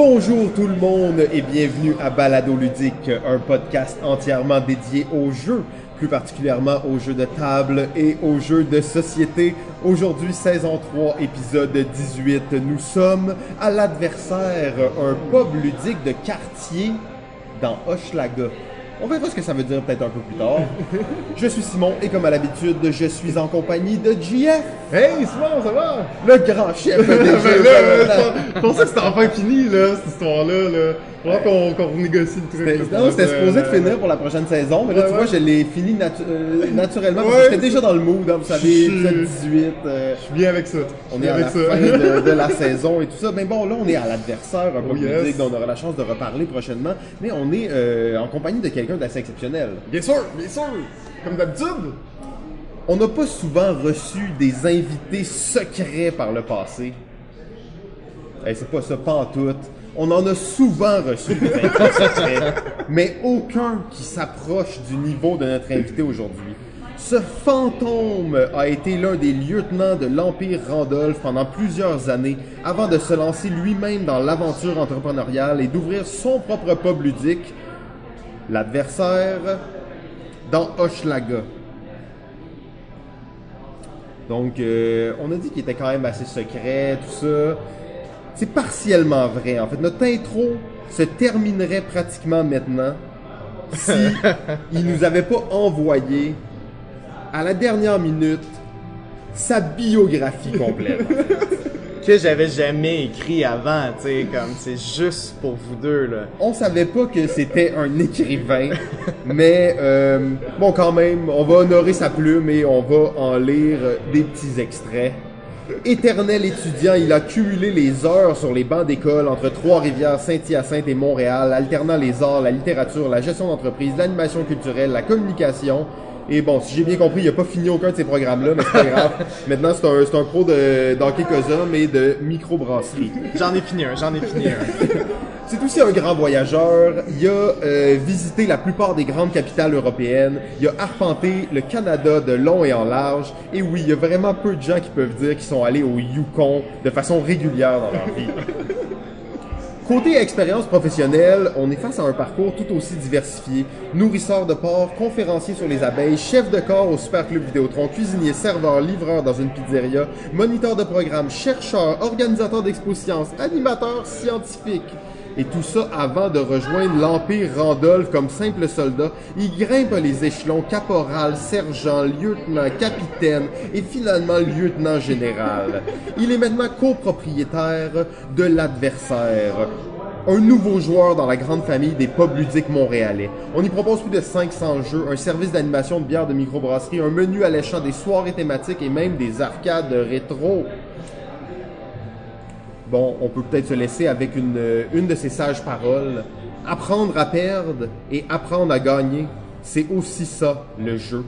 Bonjour tout le monde et bienvenue à Balado Ludique, un podcast entièrement dédié aux jeux, plus particulièrement aux jeux de table et aux jeux de société. Aujourd'hui, saison 3, épisode 18, nous sommes à l'adversaire, un pub ludique de quartier dans Hochelaga. On verra ce que ça veut dire peut-être un peu plus tard. Je suis Simon et comme à l'habitude, je suis en compagnie de JF, Hey Simon, ça va? le grand chef des Ben jeux. là, je pensais que c'était enfin fini, là, cette histoire-là. Là. Faudra qu'on qu'on renégocie le truc. C'était là, non, c'était pour, supposé de finir pour la prochaine saison, mais là, Ouais, tu ouais. vois, je l'ai fini natu- euh, naturellement parce Ouais, que j'étais déjà dans le mood, hein, vous savez, Je- épisode 18. euh, Je suis bien avec ça. Je on suis est à avec la ça. fin de, de la saison et tout ça. Mais bon, là, on est à l'adversaire, un peu Oh, yes. dont on aura la chance de reparler prochainement. Mais on est euh, en compagnie de quelqu'un d'assez exceptionnel. Bien sûr, bien sûr. Comme d'habitude. On n'a pas souvent reçu des invités secrets par le passé. Eh, c'est pas ça, pas en tout. On en a souvent reçu des invités secrets, mais aucun qui s'approche du niveau de notre invité aujourd'hui. Ce fantôme a été l'un des lieutenants de l'Empire Randolph pendant plusieurs années avant de se lancer lui-même dans l'aventure entrepreneuriale et d'ouvrir son propre pub ludique, l'adversaire, dans Hochelaga. Donc, euh, on a dit qu'il était quand même assez secret, tout ça. C'est partiellement vrai. En fait, notre intro se terminerait pratiquement maintenant si il nous avait pas envoyé à la dernière minute sa biographie complète. que j'avais jamais écrit avant, tu sais, comme c'est juste pour vous deux là. On savait pas que c'était un écrivain, mais euh, bon, quand même, on va honorer sa plume et on va en lire des petits extraits. Éternel étudiant, il a cumulé les heures sur les bancs d'école entre Trois-Rivières, Saint-Hyacinthe et Montréal, alternant les arts, la littérature, la gestion d'entreprise, l'animation culturelle, la communication. Et bon, si j'ai bien compris, il a pas fini aucun de ces programmes-là, mais c'est pas grave. Maintenant, c'est un, c'est un pro de d'hockey cosa, mais de microbrasserie. J'en ai fini un, j'en ai fini un. C'est aussi un grand voyageur. Il a euh, visité la plupart des grandes capitales européennes. Il a arpenté le Canada de long et en large. Et oui, il y a vraiment peu de gens qui peuvent dire qu'ils sont allés au Yukon de façon régulière dans leur vie. Côté expérience professionnelle, on est face à un parcours tout aussi diversifié. Nourrisseur de porc, conférencier sur les abeilles, chef de corps au Super Club Vidéotron, cuisinier, serveur, livreur dans une pizzeria, moniteur de programme, chercheur, organisateur d'expositions, animateur scientifique. Et tout ça avant de rejoindre l'Empire Randolph comme simple soldat. Il grimpe les échelons caporal, sergent, lieutenant, capitaine et finalement lieutenant général. Il est maintenant copropriétaire de l'adversaire. Un nouveau joueur dans la grande famille des pubs ludiques montréalais. On y propose plus de 500 jeux, un service d'animation de bière de microbrasserie, un menu alléchant, des soirées thématiques et même des arcades rétro. Bon, on peut peut-être se laisser avec une, une de ces sages paroles. Apprendre à perdre et apprendre à gagner, c'est aussi ça, le jeu.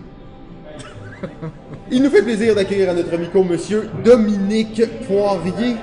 Il nous fait plaisir d'accueillir à notre micro monsieur Dominique Poirier.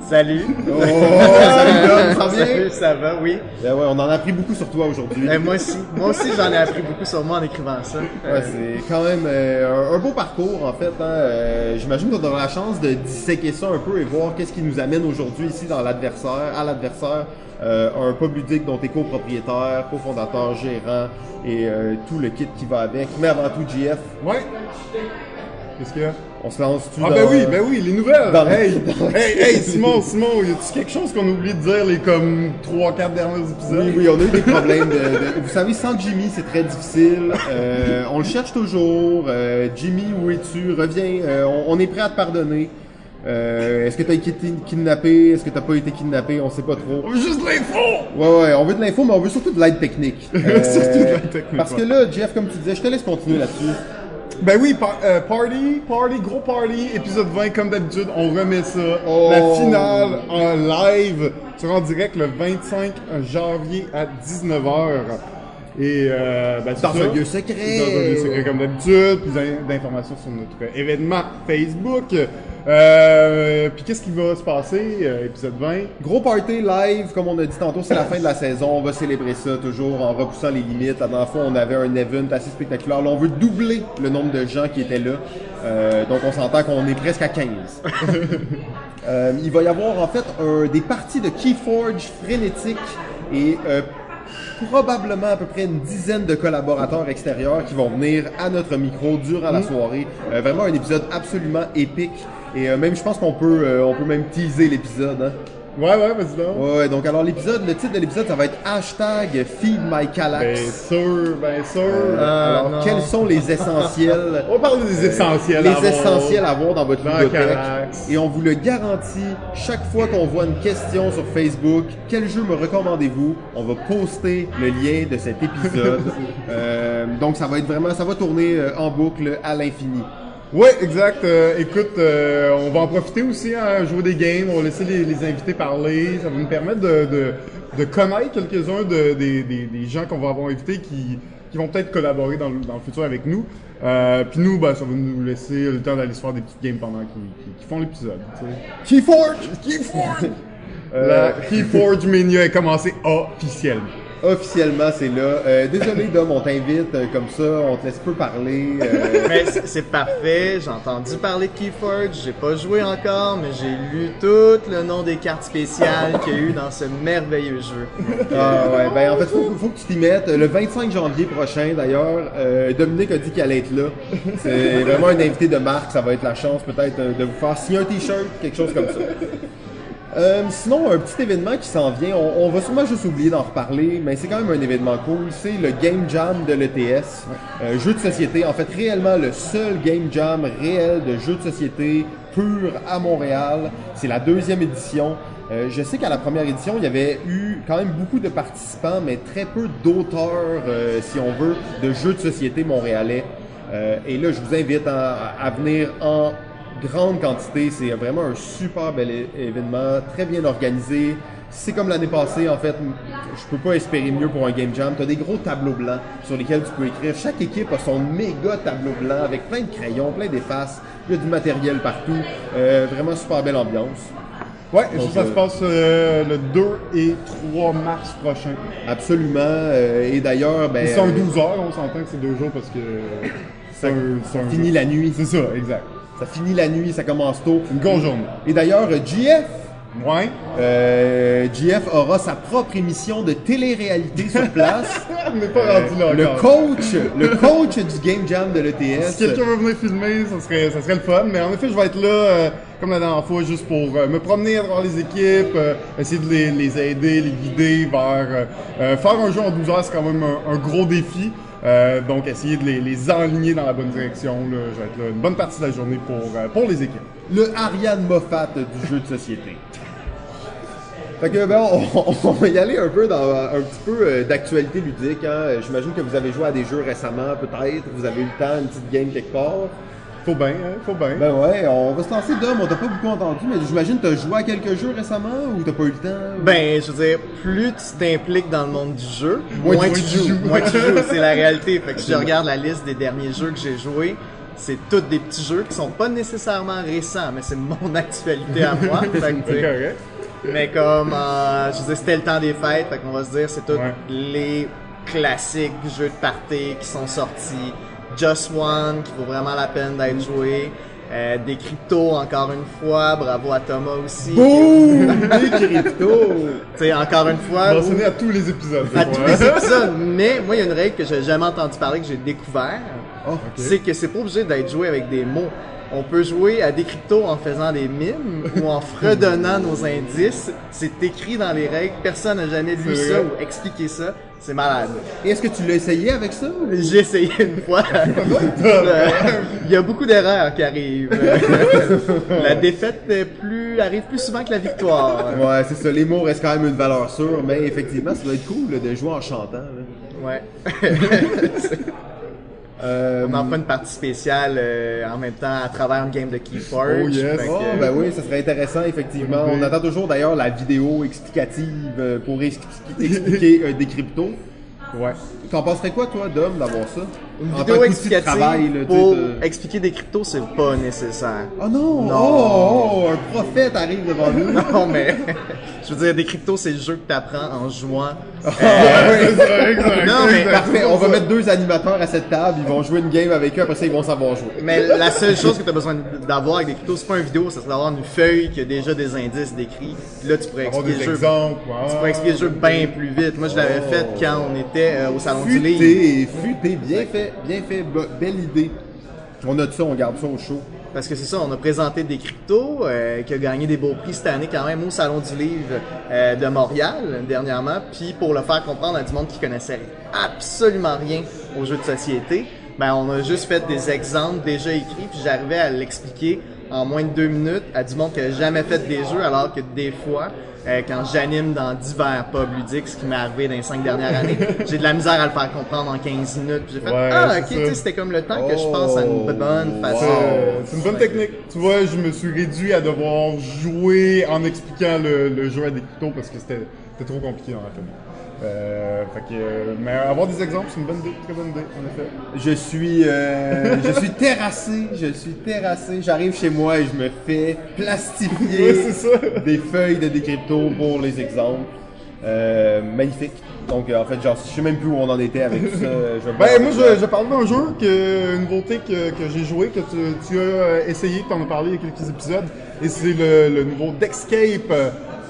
Salut. Oh, salut Dom, ça va bien? Salut, ça va, oui. Ben ouais, on en a appris beaucoup sur toi aujourd'hui. Euh, moi aussi, moi aussi j'en ai appris beaucoup sur moi en écrivant ça. Euh, Ouais, c'est quand même euh, un, un beau parcours en fait. Hein. Euh, J'imagine qu'on aura la chance de disséquer ça un peu et voir qu'est-ce qui nous amène aujourd'hui ici dans l'adversaire, à l'adversaire, euh, un pub ludique dont tu es copropriétaire, cofondateur, gérant et euh, tout le kit qui va avec. Mais avant tout, JF, Ouais. Qu'est-ce qu'il y a? on se lance-tu Ah dans- ben oui, ben oui, les nouvelles! Dans- Hey, hey, hey, Simon, Simon, y a-tu quelque chose qu'on oublie de dire les comme 3-4 derniers épisodes? Oui, oui, on a eu des problèmes. De, de- Vous savez, sans Jimmy, c'est très difficile. Euh, on le cherche toujours. Euh, Jimmy, où es-tu? Reviens. Euh, on, on est prêt à te pardonner. Euh, Est-ce que tu as été kidnappé? Est-ce que t'as pas été kidnappé? On sait pas trop. On veut juste l'info! Ouais, ouais, on veut de l'info, mais on veut surtout de l'aide technique. Euh, Surtout de l'aide technique, Parce que là, Jeff, comme tu disais, je te laisse continuer là-dessus. Ben oui, par- euh, party, party, gros party, épisode 20, comme d'habitude, on remet ça. Oh. La finale en live sera en direct le 25 janvier à 19h. Et euh, ben, Dans un lieu secret. Dans un lieu secret comme d'habitude, plus d'in- d'informations sur notre événement Facebook. Euh, puis qu'est-ce qui va se passer, euh, épisode 20? Gros party live, comme on a dit tantôt, c'est la fin de la saison. On va célébrer ça toujours en repoussant les limites. La dernière fois, on avait un event assez spectaculaire. Là, on veut doubler le nombre de gens qui étaient là. Euh, donc, on s'entend qu'on est presque à 15. Euh, il va y avoir en fait un- des parties de Keyforge frénétiques et euh, probablement à peu près une dizaine de collaborateurs extérieurs qui vont venir à notre micro durant la soirée. Euh, vraiment un épisode absolument épique. Et euh, même, je pense qu'on peut, euh, on peut même teaser l'épisode. Hein. Ouais, ouais, vas-y donc. Ouais, ouais, donc alors l'épisode, le titre de l'épisode, ça va être hashtag Feed My Bien sûr, bien sûr. Ah, alors, non. quels sont les essentiels? On parle des essentiels. les à avoir. essentiels à avoir dans votre bibliothèque. Calax. Et on vous le garantit, chaque fois qu'on voit une question sur Facebook, quel jeu me recommandez-vous? On va poster le lien de cet épisode. Euh, donc ça va être vraiment, ça va tourner euh, en boucle à l'infini. Ouais, exact. Euh, écoute, euh, on va en profiter aussi à jouer des games. On va laisser les, les invités parler. Ça va nous permettre de, de, de connaître quelques-uns de- des, des, gens qu'on va avoir invités qui, qui vont peut-être collaborer dans le, dans le futur avec nous. Euh, Puis nous, ben, ça va nous laisser le temps d'aller se faire des petites games pendant qu'ils font l'épisode. Keyforge Keyforge La Keyforge Mania est commencée officiellement. Officiellement, c'est là. Euh, désolé, Dom, on t'invite euh, comme ça, on te laisse peu parler. euh, Mais c'est c'est parfait, j'ai entendu parler de Keyforge, j'ai pas joué encore, mais j'ai lu tout le nom des cartes spéciales qu'il y a eu dans ce merveilleux jeu. Ah ouais, ben en fait, faut, faut que tu t'y mettes. Le 25 janvier prochain, d'ailleurs, euh, Dominique a dit qu'elle allait être là. C'est vraiment un invité de marque, ça va être la chance peut-être euh, de vous faire signer un t-shirt, quelque chose comme ça. Euh, sinon, un petit événement qui s'en vient, on, va sûrement juste oublier d'en reparler, mais c'est quand même un événement cool. C'est le Game Jam de l'ETS, euh, jeu de société. En fait, réellement le seul Game Jam réel de jeu de société pur à Montréal. C'est la deuxième édition. Euh, je sais qu'à la première édition, il y avait eu quand même beaucoup de participants, mais très peu d'auteurs, euh, si on veut, de jeux de société montréalais. Euh, et là, je vous invite à venir en grande quantité. C'est vraiment un super bel événement, très bien organisé. C'est comme l'année passée, en fait, je peux pas espérer mieux pour un game jam. Tu as des gros tableaux blancs sur lesquels tu peux écrire. Chaque équipe a son méga tableau blanc avec plein de crayons, plein d'effaces. Il y a du matériel partout. Euh, vraiment super belle ambiance. Ouais, Donc, ça, ça euh, se passe euh, le 2 et 3 mars prochain. Absolument. Euh, et d'ailleurs, ben, C'est un euh, 12 heures, on s'entend que c'est deux jours parce que c'est un, la nuit. C'est ça, exact. Ça finit la nuit, ça commence tôt. Une grosse journée. Et d'ailleurs, GF Ouais. Euh, GF aura sa propre émission de télé-réalité sur place. On n'est pas rendu là le encore. coach, le coach du Game Jam de l'ETS. Si quelqu'un veut venir filmer, ça serait, ça serait le fun. Mais en effet, je vais être là, euh, comme la dernière fois, juste pour euh, me promener à travers les équipes, euh, essayer de les, les aider, les guider vers... euh, euh, faire un jeu en 12 heures, c'est quand même un, un gros défi. Euh, donc, essayer de les, les enligner dans la bonne direction. Je vais être là une bonne partie de la journée pour, euh, pour les équipes. Le Ariane Moffat du jeu de société. Fait que ben, on, on va y aller un peu dans un petit peu euh, d'actualité ludique. Hein. J'imagine que vous avez joué à des jeux récemment, peut-être. Vous avez eu le temps, une petite game quelque part. Faut bien, hein? Faut bien. Ben ouais, on va se lancer Dom. On t'a pas beaucoup entendu, mais j'imagine que t'as joué à quelques jeux récemment ou t'as pas eu le temps? Ben, je veux dire, plus tu t'impliques dans le monde du jeu, Moins moins, tu tu joues. joues. Moins tu joues, c'est la réalité. Fait que si je regarde la liste des derniers jeux que j'ai joués, c'est tous des petits jeux qui sont pas nécessairement récents, mais c'est mon actualité à moi. C'est correct. Mais comme, euh, je veux dire, c'était le temps des fêtes, fait qu'on va se dire, c'est tous Ouais. les classiques jeux de party qui sont sortis. Just One, qui vaut vraiment la peine d'être joué. Euh, des cryptos, encore une fois. Bravo à Thomas aussi. Boum! Des cryptos! Tu sais, encore une fois. Mentionné à tous les épisodes. à tous les épisodes. Mais moi, il y a une règle que j'ai jamais entendu parler, que j'ai découvert. Oh, C'est que c'est pas obligé d'être joué avec des mots. On peut jouer à des cryptos en faisant des mimes ou en fredonnant nos indices. C'est écrit dans les règles. Personne n'a jamais lu C'est ça ou expliqué ça. C'est malade. Et Est-ce que tu l'as essayé avec ça? J'ai essayé une fois. Il y a beaucoup d'erreurs qui arrivent. la défaite est plus, arrive plus souvent que la victoire. Ouais, c'est ça. Les mots restent quand même une valeur sûre, mais effectivement, ça doit être cool là, de jouer en chantant. là. Ouais. Euh, On en fait une partie spéciale euh, en même temps à travers une game de Keyforge. Oh, yes. Fait oh, que- ben oui, ça serait intéressant, effectivement. Oui. On attend toujours d'ailleurs la vidéo explicative euh, pour expli- expliquer euh, des cryptos. Ouais. T'en penserais quoi, toi, Dom, d'avoir ça? Une en vidéo explicative travail, là, tu sais, pour t'as- expliquer des cryptos, c'est pas nécessaire. Oh non! Non. Oh, oh, un prophète arrive devant nous. Non, mais je veux dire, des cryptos, c'est le jeu que t'apprends en jouant. Ah, ouais. Exact, exact, Non, mais. Parfait, on va mettre deux animateurs à cette table, ils vont jouer une game avec eux, après ça ils vont savoir jouer. Mais la seule chose que tu as besoin d'avoir avec des cryptos, c'est pas une vidéo, c'est d'avoir une feuille qui a déjà des indices décrits. Là, tu pourrais expliquer le jeu. exemples. Tu pourrais expliquer le jeu bien plus vite. Moi, je l'avais Oh. fait quand on était euh, au salon du livre. Futé, futé, bien fait, bien fait, be- belle idée. On note ça, on garde ça au chaud. Parce que c'est ça, on a présenté des cryptos euh, qui a gagné des beaux prix cette année quand même au Salon du Livre euh, de Montréal dernièrement. Puis pour le faire comprendre à du monde qui connaissait absolument rien aux jeux de société, ben on a juste fait des exemples déjà écrits puis j'arrivais à l'expliquer en moins de deux minutes à du monde qui n'a jamais fait des jeux alors que des fois euh, quand j'anime dans divers pubs ludiques, ce qui m'est arrivé dans les cinq dernières années, j'ai de la misère à le faire comprendre en 15 minutes. J'ai fait Ouais, Ah, ok, c'était comme le temps que je pense à une Oh, bonne façon. C'est c'est une bonne technique. Tu vois, je me suis réduit à devoir jouer en expliquant le, le jeu à des couteaux parce que c'était c'était trop compliqué dans la famille. Euh, fait que, euh, mais avoir des exemples, c'est une bonne idée, très bonne idée, en effet. Je suis, euh, je suis terrassé, je suis terrassé. J'arrive chez moi et je me fais plastifier ça. des feuilles de décrypto pour les exemples. Euh, magnifique. Donc euh, en fait, genre, je sais même plus où on en était avec tout ça. Je Ben, moi, je, je parle d'un jeu, que, une nouveauté que, que j'ai joué, que tu, tu as essayé, que tu en as parlé il y a quelques épisodes, et c'est le, le nouveau Dexcape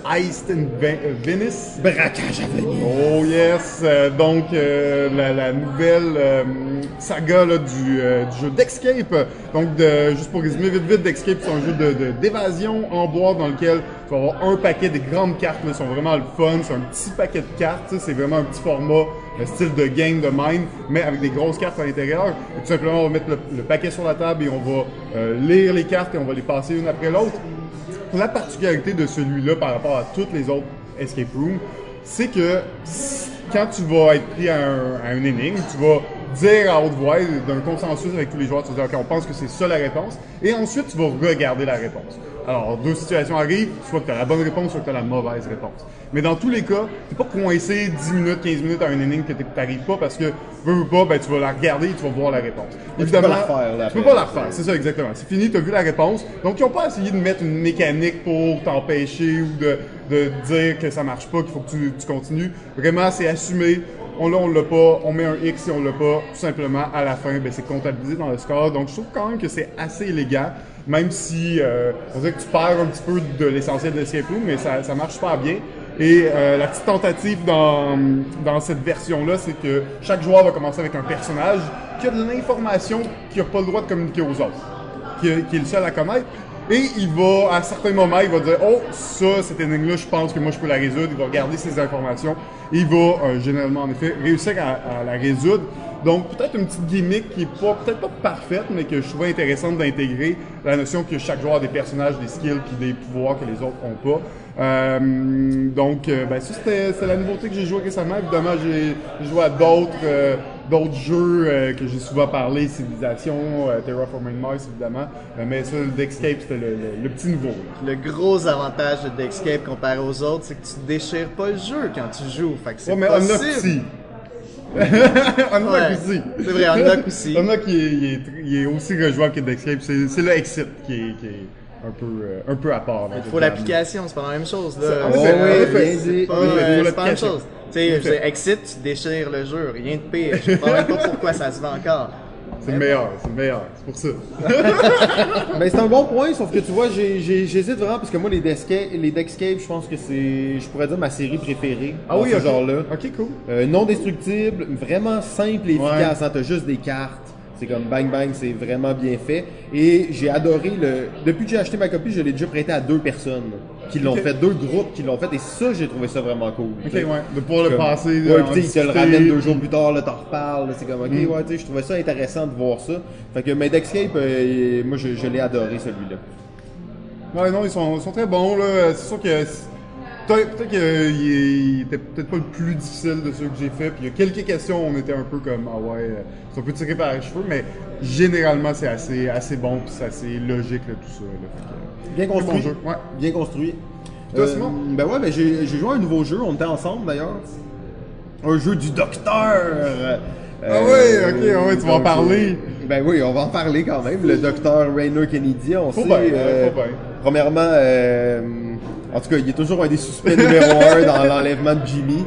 Iced in euh, Venice. braquage à venir. Oh yes! Euh, donc, euh, la, la nouvelle saga là, du, du jeu Dexcape. Donc, de, juste pour résumer vite vite, Dexcape, c'est un jeu de- d'évasion en boîte dans lequel tu vas avoir un paquet des grandes cartes. Là, sont vraiment le fun. C'est un petit paquet de cartes. C'est vraiment un petit format, le style de game, de mine, mais avec des grosses cartes à l'intérieur. Tout simplement, on va mettre le, le paquet sur la table et on va euh, lire les cartes et on va les passer une après l'autre. La particularité de celui-là par rapport à toutes les autres escape rooms, c'est que quand tu vas être pris à, un, énigme, tu vas dire à haute voix, d'un consensus avec tous les joueurs, tu vas dire, OK, on pense que c'est ça la réponse, et ensuite tu vas regarder la réponse. Alors, deux situations arrivent, soit que tu as la bonne réponse, soit que tu as la mauvaise réponse. Mais dans tous les cas, tu pas coincé 10 minutes, 15 minutes à une énigme que tu n'arrives pas parce que, veux, veux pas, ben, tu vas la regarder et tu vas voir la réponse. tu peux pas la refaire, tu peux pas la refaire, c'est ça exactement. C'est fini, tu as vu la réponse. Donc, ils n'ont pas essayé de mettre une mécanique pour t'empêcher ou de, de dire que ça marche pas, qu'il faut que tu, tu continues. Vraiment, c'est assumé. On l'a, on l'a pas, on met un X si on l'a pas. Tout simplement, à la fin, ben, c'est comptabilisé dans le score. Donc, je trouve quand même que c'est assez élégant, même si euh, on dirait que tu perds un petit peu de l'essentiel de l'escape room, mais ça, ça marche super bien. Et euh, la petite tentative dans, dans cette version-là, c'est que chaque joueur va commencer avec un personnage qui a de l'information qu'il n'a pas le droit de communiquer aux autres qui qui est le seul à connaître. Et il va, à certains moments, il va dire Oh, ça, cette énigme-là, je pense que moi, je peux la résoudre. Il va regarder ces informations et il va, euh, généralement, en effet, réussir à, à la résoudre. Donc, peut-être une petite gimmick qui est pas, peut-être pas parfaite, mais que je trouvais intéressante d'intégrer la notion que chaque joueur a des personnages, des skills puis des pouvoirs que les autres n'ont pas. Euh, donc, euh, ben, ça, c'était c'est la nouveauté que j'ai joué récemment. Évidemment, j'ai j'ai joué à d'autres euh, d'autres jeux euh, que j'ai souvent parlé, Civilisation, euh, Terraforming Mars, évidemment. Mais ça, le Dexcape, c'était le, le- le petit nouveau. là. Le gros avantage de Dexcape comparé aux autres, c'est que tu déchires pas le jeu quand tu joues. Fait que c'est Ouais, mais possible. aussi. Unlock Ouais. aussi. C'est vrai, Unlock aussi. Unlock, il est, il est, il est aussi rejouable que Dexcape. C'est le Exit qui est, qui est un, peu, euh, un peu à part. Il faut l'application, c'est pas la même chose. Là. Oh, oui. C'est pas, euh, pas la même chose. Tu sais, Exit, tu déchires le jeu, rien de pire. Je même pas pourquoi ça se vend encore. C'est le meilleur, c'est le meilleur. C'est pour ça. Ben, c'est un bon point, sauf que tu vois, j'hésite vraiment parce que moi, les les Dexcape, je pense que c'est, je pourrais dire, ma série préférée. dans ce ok. genre-là. Ok, cool. Euh, non destructible, vraiment simple et Ouais. efficace. Hein, T'as juste des cartes. C'est comme bang bang, c'est vraiment bien fait. Et j'ai adoré le. Depuis que j'ai acheté ma copie, je l'ai déjà prêté à deux personnes qui l'ont fait, deux groupes qui l'ont fait. Et ça, j'ai trouvé ça vraiment cool. Ok, ouais. De pouvoir le Comme- passer. Ouais, puis tu sais, ils te le ramènent deux jours plus tard, là, t'en reparles. C'est comme, ok, Mm. ouais, tu sais, je trouvais ça intéressant de voir ça. Fait que, mais Dexcape, euh, moi, je, je l'ai adoré celui-là. Ouais, non, ils sont, ils sont très bons, là. C'est sûr que. Peut-être qu'il était peut-être pas le plus difficile de ceux que j'ai fait. Puis il y a quelques questions, on était un peu comme, ah ouais, euh, c'est un peu tiré par les cheveux, mais généralement, c'est assez, assez bon, puis c'est assez logique, là, tout ça. Là. Fait que, Bien construit. jeu, ouais. Bien construit. Toi, Simon? ben ouais, ben j'ai joué à un nouveau jeu, on était ensemble d'ailleurs. Un jeu du docteur. Ah ouais, ok, ouais, tu vas en parler. euh, ben oui, on va en parler quand même. Le docteur Rainer Kennedy, on Faut sait. bien, euh, faut bien. Premièrement, euh, en tout cas, il est toujours un des suspects numéro un dans l'enlèvement de Jimmy.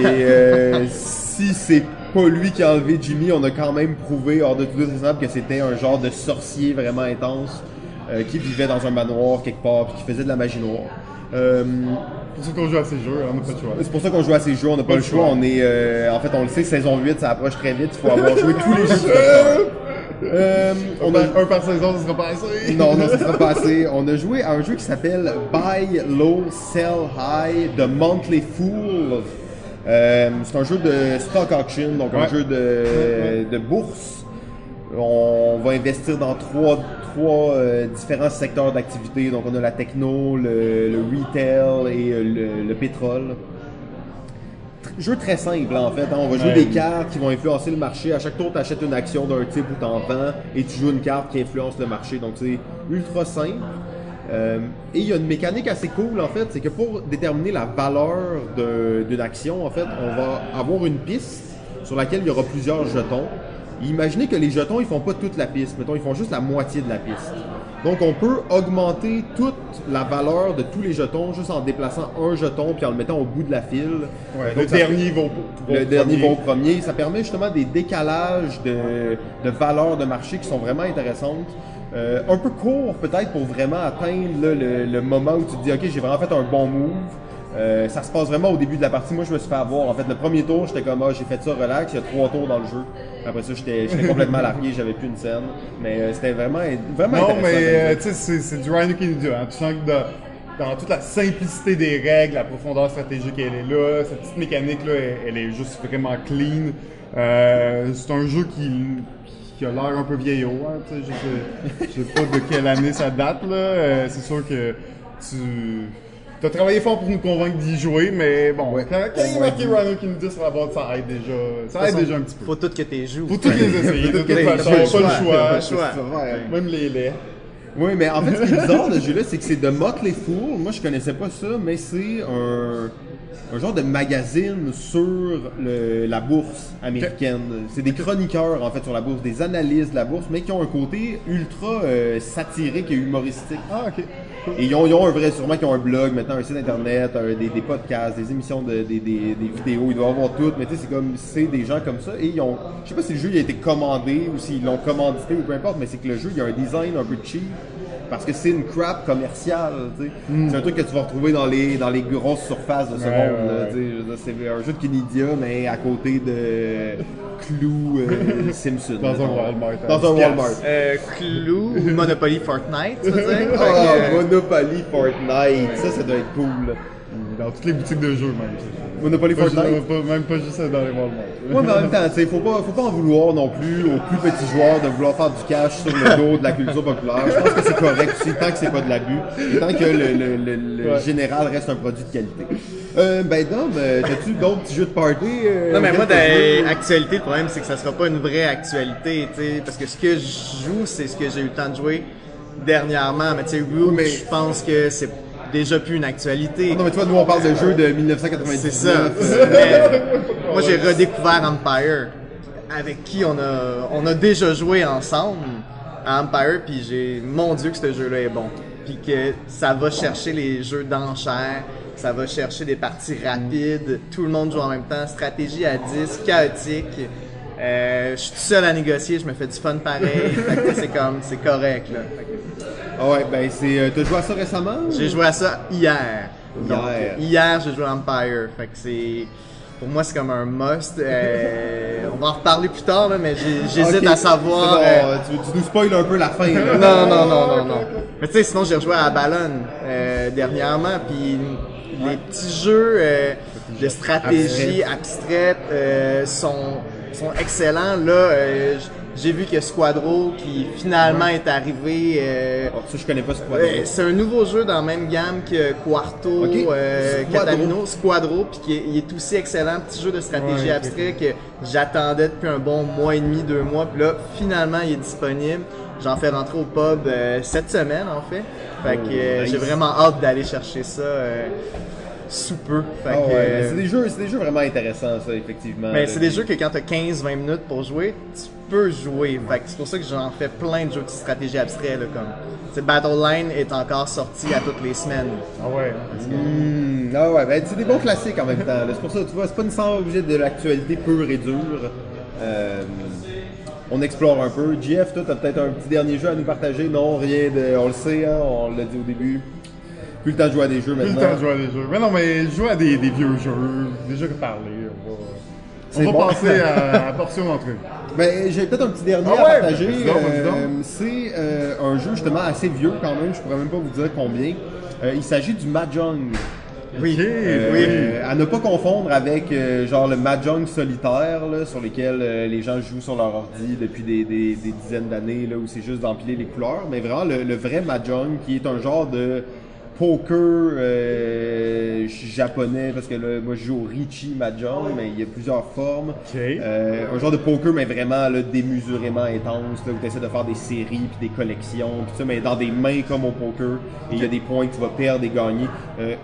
Et euh, si c'est pas lui qui a enlevé Jimmy, on a quand même prouvé hors de tout doute raisonnable que c'était un genre de sorcier vraiment intense euh, qui vivait dans un manoir quelque part puis qui faisait de la magie noire. Euh, C'est pour ça qu'on joue à ces jeux, on n'a pas de choix. c'est pour ça qu'on joue à ces jeux, on n'a pas, Pas le le choix. choix. On est, euh, en fait, on le sait, saison 8, ça approche très vite. Il faut avoir joué tous les jeux Docteur. Euh, on a, a un par saison, ça sera pas assez. non, non, ça sera pas assez. On a joué à un jeu qui s'appelle Buy Low, Sell High de Monthly Fool. Euh, c'est un jeu de stock auction, donc un jeu de, de bourse. On va investir dans trois, trois euh, différents secteurs d'activité. Donc on a la techno, le, le retail et le, le pétrole. Jeu très simple en fait. hein. On va jouer Ouais. des cartes qui vont influencer le marché. À chaque tour, tu achètes une action d'un type ou t'en vends et tu joues une carte qui influence le marché. Donc c'est ultra simple. Euh, et il y a une mécanique assez cool en fait, c'est que pour déterminer la valeur d'une action, en fait, on va avoir une piste sur laquelle il y aura plusieurs jetons. Imaginez que les jetons, ils font pas toute la piste, mettons, ils font juste la moitié de la piste. Donc on peut augmenter toute la valeur de tous les jetons juste en déplaçant un jeton puis en le mettant au bout de la file. Ouais, Donc, dernier va au le dernier premier. va au premier. Ça permet justement des décalages de, de valeurs de marché qui sont vraiment intéressantes. Euh, un peu court peut-être pour vraiment atteindre là, le, le moment où tu te dis ok j'ai vraiment fait un bon move. Euh, ça se passe vraiment au début de la partie. Moi je me suis fait avoir. En fait le premier tour j'étais comme ah j'ai fait ça relax. Il y a trois tours dans le jeu. Après ça j'étais j'étais complètement largué. J'avais plus une scène. Mais euh, c'était vraiment vraiment Non, mais euh, tu sais, c'est- du Ryan Kennedy. Hein. Tu sens que dans, dans toute la simplicité des règles, la profondeur stratégique, elle est là. Cette petite mécanique-là, elle, elle est juste vraiment clean. Euh, c'est un jeu qui, qui a l'air un peu vieillot. Hein, tu sais, je, sais, je sais pas de quelle année ça date. là. Euh, c'est sûr que tu as travaillé fort pour nous convaincre d'y jouer, mais bon, Ouais, quand, il m'a marqué dit. Ryan Kennedy sur la boîte, ça aide déjà, ça aide déjà un petit peu. Faut tout que t'es joues. Faut toutes les essayer, de toute T'as façon, pas le choix, t'as pas le choix. Même les laits. Oui, mais en fait, ce qui est bizarre de ce jeu-là, c'est que c'est de Motley Fool. Moi, je connaissais pas ça, mais c'est un, un genre de magazine sur le- la bourse américaine. C'est des chroniqueurs, en fait, sur la bourse, des analystes de la bourse, mais qui ont un côté ultra euh, satirique et humoristique. Ah, ok. Et ils ont, ils ont un vrai, sûrement qu'ils ont un blog, maintenant un site internet, un- des, des podcasts, des émissions, de, des, des- des vidéos, ils doivent avoir tout, mais tu sais, c'est comme, c'est des gens comme ça, et ils ont, je sais pas si le jeu il a été commandé ou s'ils l'ont commandité ou peu importe, mais c'est que le jeu, il a un design un peu cheap, parce que c'est une crap commerciale, sais. C'est un truc que tu vas retrouver dans les, dans les grosses surfaces de ce Ouais, monde, ouais, C'est un jeu de Kinedia, mais à côté de Clou euh, Simpson. Dans un. Walmart, à Dans un 10 Walmart. Euh, Clou ou Monopoly Fortnite, tu Ah, euh, Monopoly Fortnite, ça, ça doit être cool. Dans toutes les boutiques de jeux, même. Monopoly Pas Fortnite. juste- pas- même pas juste dans les Walmart. Ouais, mais en même temps, tu sais, faut pas, faut pas en vouloir non plus aux plus petits joueurs de vouloir faire du cash sur le dos de la culture populaire. Je pense que c'est correct aussi, tant que c'est pas de l'abus, et tant que le, le- le- le Ouais. général reste un produit de qualité. Euh, ben, Dom, euh, t'as-tu d'autres petits jeux de party? euh, Non, mais moi, auxquels t'as joué? dans actualité, le problème, c'est que ça sera pas une vraie actualité, tu sais, parce que ce que je joue, c'est ce que j'ai eu le temps de jouer dernièrement, mais tu sais, Mais- je pense que c'est déjà plus une actualité. Ah Non, mais tu vois, nous, on parle de jeux de 1999. C'est ça. euh, Mais moi, j'ai redécouvert Empire, avec qui on a, on a déjà joué ensemble à Empire, puis j'ai, mon Dieu, que ce jeu-là est bon. Puis que ça va chercher les jeux d'enchères, ça va chercher des parties rapides, tout le monde joue en même temps, stratégie à 10, chaotique. Euh, je suis tout seul à négocier, je me fais du fun pareil. Fait que c'est comme, c'est correct là. Ah ouais, ben, c'est, euh, t'as joué à ça récemment? J'ai joué à ça hier. Donc, Hier. hier, j'ai joué à Empire. Fait que c'est. Pour moi, c'est comme un must. Euh, on va en reparler plus tard, là, mais j'hésite à savoir. bon, euh, tu, tu nous spoil un peu la fin. là. non, non, non, non, non. Mais tu sais, sinon, j'ai rejoué à Ballon euh, dernièrement, puis les petits jeux euh, de stratégie abstraite euh, sont, sont excellents. Là, euh, j'ai vu que Squadro, qui finalement est arrivé. euh, Oh, ça, je connais pas. Ouais, c'est un nouveau jeu dans la même gamme que Quarto, Ok. euh, Squadro. Catalino, Squadro, puis qui est, il est aussi excellent, petit jeu de stratégie Ouais, abstrait que j'attendais depuis un bon mois et demi, deux mois, puis là, finalement, il est disponible. J'en fais rentrer au pub euh, cette semaine, en fait. Fait que euh, Oh, nice. j'ai vraiment hâte d'aller chercher ça. Sous peu. Fait Ah que, ouais, euh, mais c'est des jeux, c'est des jeux vraiment intéressants, ça, effectivement. là. c'est des jeux que quand t'as 15-20 minutes pour jouer, tu peux jouer. Fait que c'est pour ça que j'en fais plein de jeux de stratégie abstrait là, comme. Battle Line est encore sorti à toutes les semaines. Ah ouais. Hmm, ah ouais, ben, c'est des bons classiques en même temps. là. C'est pour ça, tu vois, c'est pas nécessairement obligé de l'actualité pure et dure. Euh, on explore un peu. GF, toi, t'as peut-être un petit dernier jeu à nous partager? Non, rien de. On le sait, hein, on l'a dit au début. Plus le temps de jouer à des jeux Plus le maintenant. temps de jouer à des jeux. Mais non, mais jouer à des, des vieux jeux, des jeux que parler. On va, on va bon. passer à la portion d'entrée. Ben, j'ai peut-être un petit dernier Ah à ouais, partager. Euh, c'est euh, un jeu justement assez vieux quand même, je pourrais même pas vous dire combien. Euh, il s'agit du Mahjong. Oui, Euh, À ne pas confondre avec euh, genre le Mahjong solitaire là, sur lesquels euh, les gens jouent sur leur ordi depuis des, des- des dizaines d'années là, où c'est juste d'empiler les couleurs, mais vraiment le, le vrai Mahjong qui est un genre de poker euh, japonais parce que là, moi je joue au Richi Mahjong mais il y a plusieurs formes. Euh, un genre de poker mais vraiment là, démesurément intense là, où tu essaies de faire des séries puis des collections puis tout ça mais dans des mains comme au poker et il y a des points que tu vas perdre et gagner. Euh,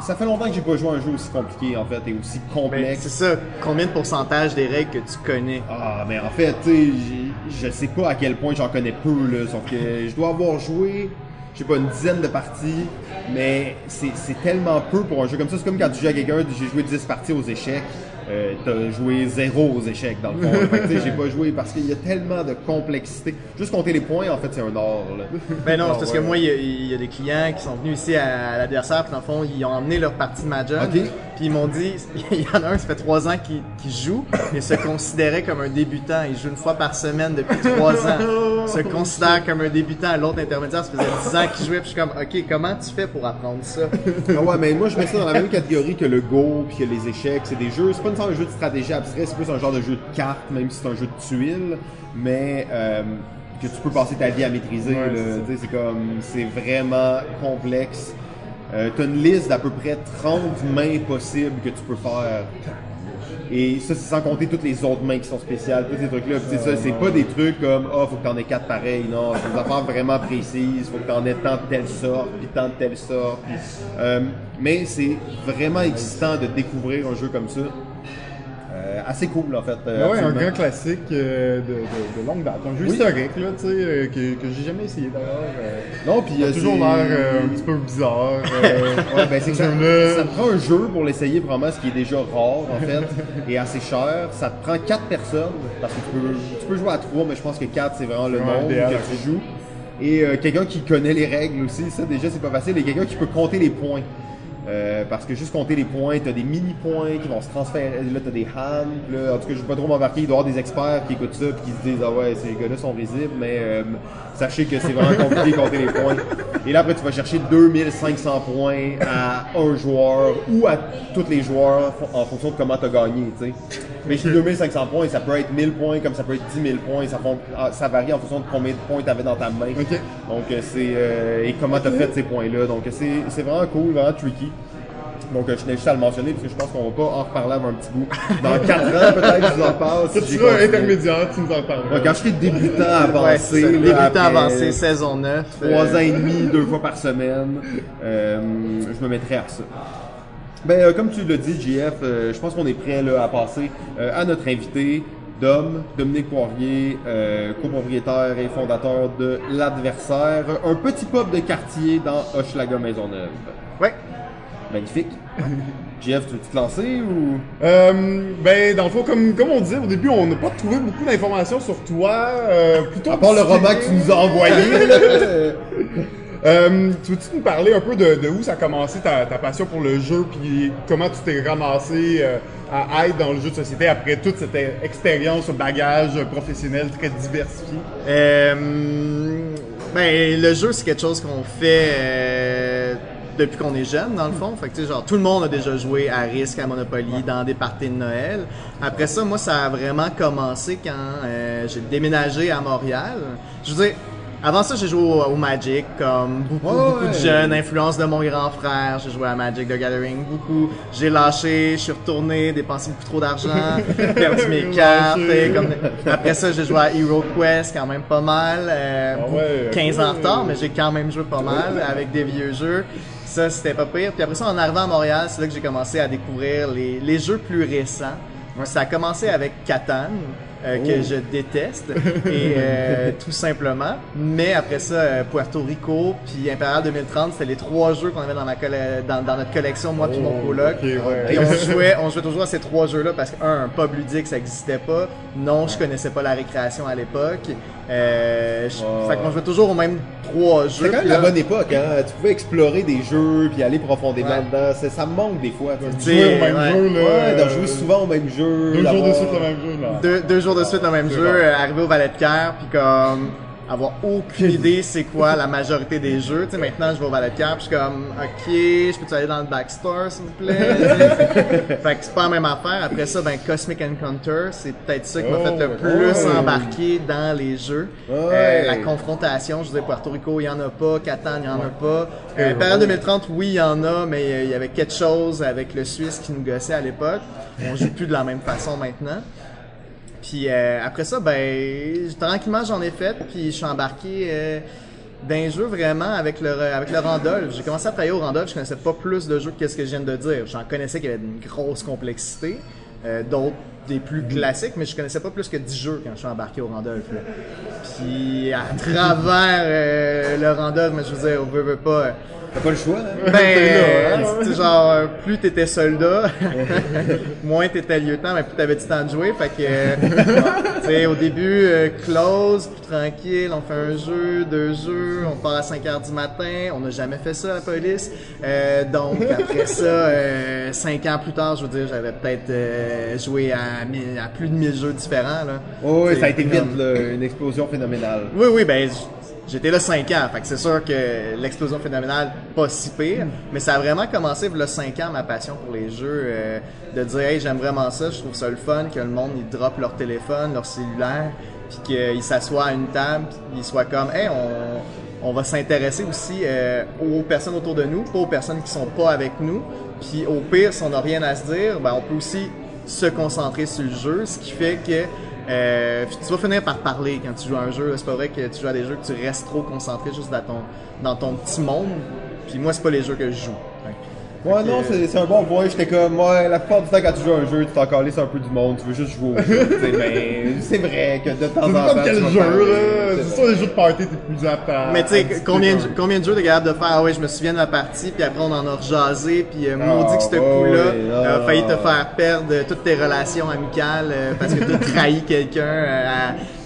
ça fait longtemps que j'ai pas joué à un jeu aussi compliqué en fait et aussi complexe. c'est ça. Combien de pourcentage des règles que tu connais? Ah, mais en fait, tu sais, je sais pas à quel point j'en connais peu, là. Sauf que je dois avoir joué, je sais pas, une dizaine de parties, mais c'est tellement peu pour un jeu comme ça. C'est comme quand tu joues à quelqu'un, j'ai joué 10 parties aux échecs, euh, t'as joué zéro aux échecs, dans le fond. J'ai pas joué parce qu'il y a tellement de complexité. Juste compter les points, en fait, c'est un art, là. Ben non, c'est parce ouais. que moi, il y, a- il y a des clients qui sont venus ici à, à l'adversaire, puis dans le fond, ils ont emmené leur partie de Mahjong. Ok. Puis ils m'ont dit, il y en a un, ça fait trois ans qu'il qu'il joue, et se considérait comme un débutant. Il joue une fois par semaine depuis trois ans. se considère comme un débutant. L'autre intermédiaire, ça faisait dix ans qu'il jouait, puis je suis comme, ok, comment tu fais pour apprendre ça? Ah ouais, mais moi je mets ça dans la même catégorie que le Go puis que les échecs. C'est des jeux, c'est pas nécessairement un jeu de stratégie abstrait, c'est plus un genre de jeu de cartes, même si c'est un jeu de tuiles, mais euh, que tu peux passer ta vie à maîtriser. Ouais, c'est comme, c'est vraiment complexe. Euh, T'as une liste d'à peu près 30 mains possibles que tu peux faire. Et ça, c'est sans compter toutes les autres mains qui sont spéciales, tous ces trucs-là. Puis ça, c'est pas des trucs comme « Ah, faut que t'en aies quatre pareils ». Non, c'est des affaires vraiment précises. Faut que t'en aies tant de telle sorte, puis tant de telle sorte. euh, mais c'est vraiment excitant de découvrir un jeu comme ça. Euh, assez cool, en fait. euh, ouais, un grand classique euh, de, de, de longue date. Un jeu Oui. historique, là, tu sais, que, que j'ai jamais essayé d'ailleurs. Non, puis il a toujours l'air un petit peu bizarre. Ouais, ben c'est que ça, te prend un jeu pour l'essayer vraiment, ce qui est déjà rare en fait, et assez cher. Ça te prend quatre personnes, parce que tu peux, tu peux jouer à trois, mais je pense que quatre c'est vraiment le Ouais, nombre idéal, que tu joues. Et quelqu'un qui connaît les règles aussi, ça déjà c'est pas facile, et quelqu'un qui peut compter les points. Euh, parce que juste compter les points, t'as des mini-points qui vont se transférer. Là, t'as des hands. Là, en tout cas, je vais pas trop m'embarquer. Il doit y avoir des experts qui écoutent ça et qui se disent Ah ouais, ces gars-là sont risibles, mais euh, sachez que c'est vraiment compliqué de compter les points. Et là, après, tu vas chercher 2500 points à un joueur ou à tous les joueurs en fonction de comment t'as gagné, tu sais. Mais c'est 2500 points, ça peut être 1000 points comme ça peut être 10 000 points. Ça, font- ah, ça varie en fonction de combien de points t'avais dans ta main. Donc, euh, c'est. euh, et comment t'as fait ces points-là. Donc, c'est c'est vraiment cool, vraiment tricky. Donc, je tenais juste à le mentionner parce que je pense qu'on va pas en reparler avant un petit bout. Dans 4 ans, peut-être, je vous en parle. Si tu seras intermédiaire, tu nous en parles. Donc, quand j'étais débutant avancé, Ouais, débutant après avancé, saison 9. Trois euh, ans et demi, deux fois par semaine, euh, je me mettrais à ça. Ben, euh, comme tu l'as dit, JF, euh, je pense qu'on est prêt là, à passer euh, à notre invité, Dom, Dominique Poirier, euh, copropriétaire et fondateur de L'Adversaire, un petit pub de quartier dans Hochelaga Maisonneuve. Ouais. Magnifique. JF, tu veux te lancer ou... Euh, ben, dans le fond, comme, comme on disait au début, on n'a pas trouvé beaucoup d'informations sur toi. Euh, plutôt À part le roman que tu nous as envoyé, là, euh, tu veux-tu nous parler un peu de, de où ça a commencé ta, ta passion pour le jeu, puis comment tu t'es ramassé euh, à être dans le jeu de société après toute cette expérience, ce bagage professionnel très diversifié? Euh, ben, le jeu, c'est quelque chose qu'on fait euh, depuis qu'on est jeune, dans le fond. Fait que, tu sais, genre, tout le monde a déjà joué à risque, à Monopoly, dans des parties de Noël. Après ça, moi, ça a vraiment commencé quand euh, j'ai déménagé à Montréal. Je veux dire, avant ça, j'ai joué au, au Magic, comme beaucoup, beaucoup de jeunes, influence de mon grand frère. J'ai joué à Magic the Gathering beaucoup. J'ai lâché, je suis retourné, dépensé beaucoup trop d'argent, perdu mes cartes. et comme- Après ça, j'ai joué à Hero Quest, quand même pas mal. euh, Ah ouais, 15 ans en retard, mais j'ai quand même joué pas mal avec des vieux jeux. Ça, c'était pas pire. Puis après ça, en arrivant à Montréal, c'est là que j'ai commencé à découvrir les, les jeux plus récents. Ça a commencé avec Catan, euh, que Oh. je déteste, et euh, tout simplement. Mais après ça, euh, Puerto Rico, puis Imperial 2030, c'était les trois jeux qu'on avait dans, ma colle- dans, dans notre collection, moi puis mon coloc. ok, ouais. Puis on jouait, on jouait toujours à ces trois jeux-là parce que, un, un pub ludique, ça existait pas. Non, je connaissais pas la récréation à l'époque. Euh, je- Ouais. Fait qu'on jouait toujours aux mêmes trois jeux. C'était quand même la bonne époque, hein. Tu pouvais explorer des jeux puis aller profondément Ouais. dedans. C'est- Ça me manque des fois. tu sais. Tu sais, Jouer au même ouais. jeu, là. Ouais, de jouer souvent au même jeu. Deux jours de suite le même jeu, là. deux, deux jours de suite le même C'est jeu, bon. euh, arriver au Valet de Cœur, puis comme avoir aucune idée c'est quoi la majorité des jeux. Tu sais, maintenant je vais au Valet je suis comme, ok, je peux-tu aller dans le backstore s'il vous plaît? fait que c'est pas la même affaire. Après ça, ben Cosmic Encounter, c'est peut-être ça qui m'a Oh, fait le ouais. plus embarquer dans les jeux. Euh, la confrontation, je disais Puerto Rico, il y en a pas, Catan, il y en a pas. Euh, période 2030, oui, il y en a, mais euh, il y avait quelque chose avec le Suisse qui nous gossait à l'époque. On joue plus de la même façon maintenant. Puis euh, après ça, ben tranquillement j'en ai fait, puis je suis embarqué euh, d'un jeu vraiment avec le avec le Randolph. J'ai commencé à travailler au Randolph, je connaissais pas plus de jeux que ce que je viens de dire. J'en connaissais qu'il y avait une grosse complexité, euh, d'autres des plus classiques, mais je connaissais pas plus que 10 jeux quand je suis embarqué au Randolph. là. Puis à travers euh, le Randolph, mais je veux dire, on veut, veut pas. T'as pas le choix, hein? ben, hein? c'était genre, euh, plus t'étais soldat, moins t'étais lieutenant, mais plus t'avais du temps de jouer. Fait que, euh, tu sais, au début, euh, close, plus tranquille, on fait un jeu, deux jeux, on part à 5 heures du matin, on n'a jamais fait ça, la police. Euh, donc, après ça, euh, 5 ans plus tard, je veux dire, j'avais peut-être euh, joué à, mille- à plus de 1000 jeux différents, là. Oh, oui, C'est ça a été vite, là, une explosion phénoménale. oui, oui, ben j'étais là 5 ans, fait que c'est sûr que l'explosion phénoménale, pas si pire, mais ça a vraiment commencé le 5 ans ma passion pour les jeux, euh, de dire hey j'aime vraiment ça, je trouve ça le fun que le monde ils drop leur téléphone, leur cellulaire, puis qu'ils s'assoient à une table, puis ils soient comme hey on on va s'intéresser aussi euh, aux personnes autour de nous, pas aux personnes qui sont pas avec nous. Puis au pire, si on n'a rien à se dire, ben on peut aussi se concentrer sur le jeu, ce qui fait que euh, tu vas finir par parler quand tu joues à un jeu. C'est pas vrai que tu joues à des jeux que tu restes trop concentré juste dans ton, dans ton petit monde. Puis moi, c'est pas les jeux que je joue. Ouais, non, c'est c'est un bon point. J'étais comme, ouais, la plupart du temps, quand tu joues à un jeu, tu t'en calisses un peu du monde, tu veux juste jouer au jeu. tu sais, mais c'est vrai que de temps C'est en temps. comme quel jeu, là. c'est C'est sûr, les jeux de party, t'es plus apte à. Mais tu sais, combien, combien de jeux t'es capable de faire? Ah ouais, je me souviens de la partie, puis après on en a rejasé, puis euh, maudit que ce ouais, coup-là a non, failli te faire perdre toutes tes relations amicales euh, parce que t'as trahi quelqu'un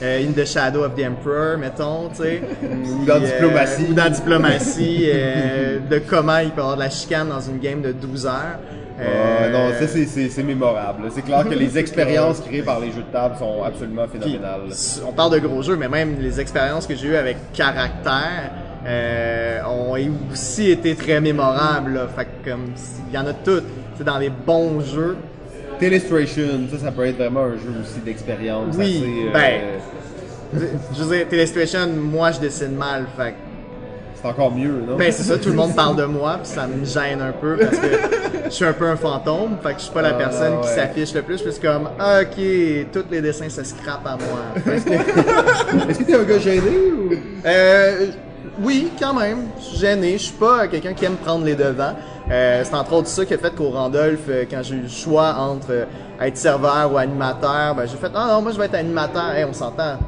euh, euh, In the Shadow of the Emperor, mettons, tu sais. Ou dans euh, Diplomatie. ou dans Diplomatie, euh, de comment il peut avoir de la chicane dans une game de 12 heures. Ouais, Euh, non, ça c'est- mémorable. C'est clair que les expériences créées par les jeux de table sont absolument Puis, phénoménales. on parle de gros jeux, mais même les expériences que j'ai eues avec caractère euh, ont aussi été très mémorables. là. Fait que comme il y en a toutes. C'est dans les bons jeux. Telestration, ça, ça peut être vraiment un jeu aussi d'expérience. Oui, assez, euh, ben. Je veux dire, Telestration, moi je dessine mal. Fait c'est encore mieux, non? Ben c'est ça, tout le monde parle de moi, puis ça me gêne un peu parce que je suis un peu un fantôme, fait que je suis pas la Ah, personne qui s'affiche le plus, puis c'est comme ah, ok, tous les dessins se scrapent à moi. Est-ce que t'es un gars gêné ou? Euh, oui, quand même. Je suis gêné. Je suis pas quelqu'un qui aime prendre les devants. Euh, c'est entre autres ça qui a fait qu'au Randolph, euh, quand j'ai eu le choix entre euh, être serveur ou animateur, ben, j'ai fait ah non, moi je vais être animateur. Hey, on s'entend.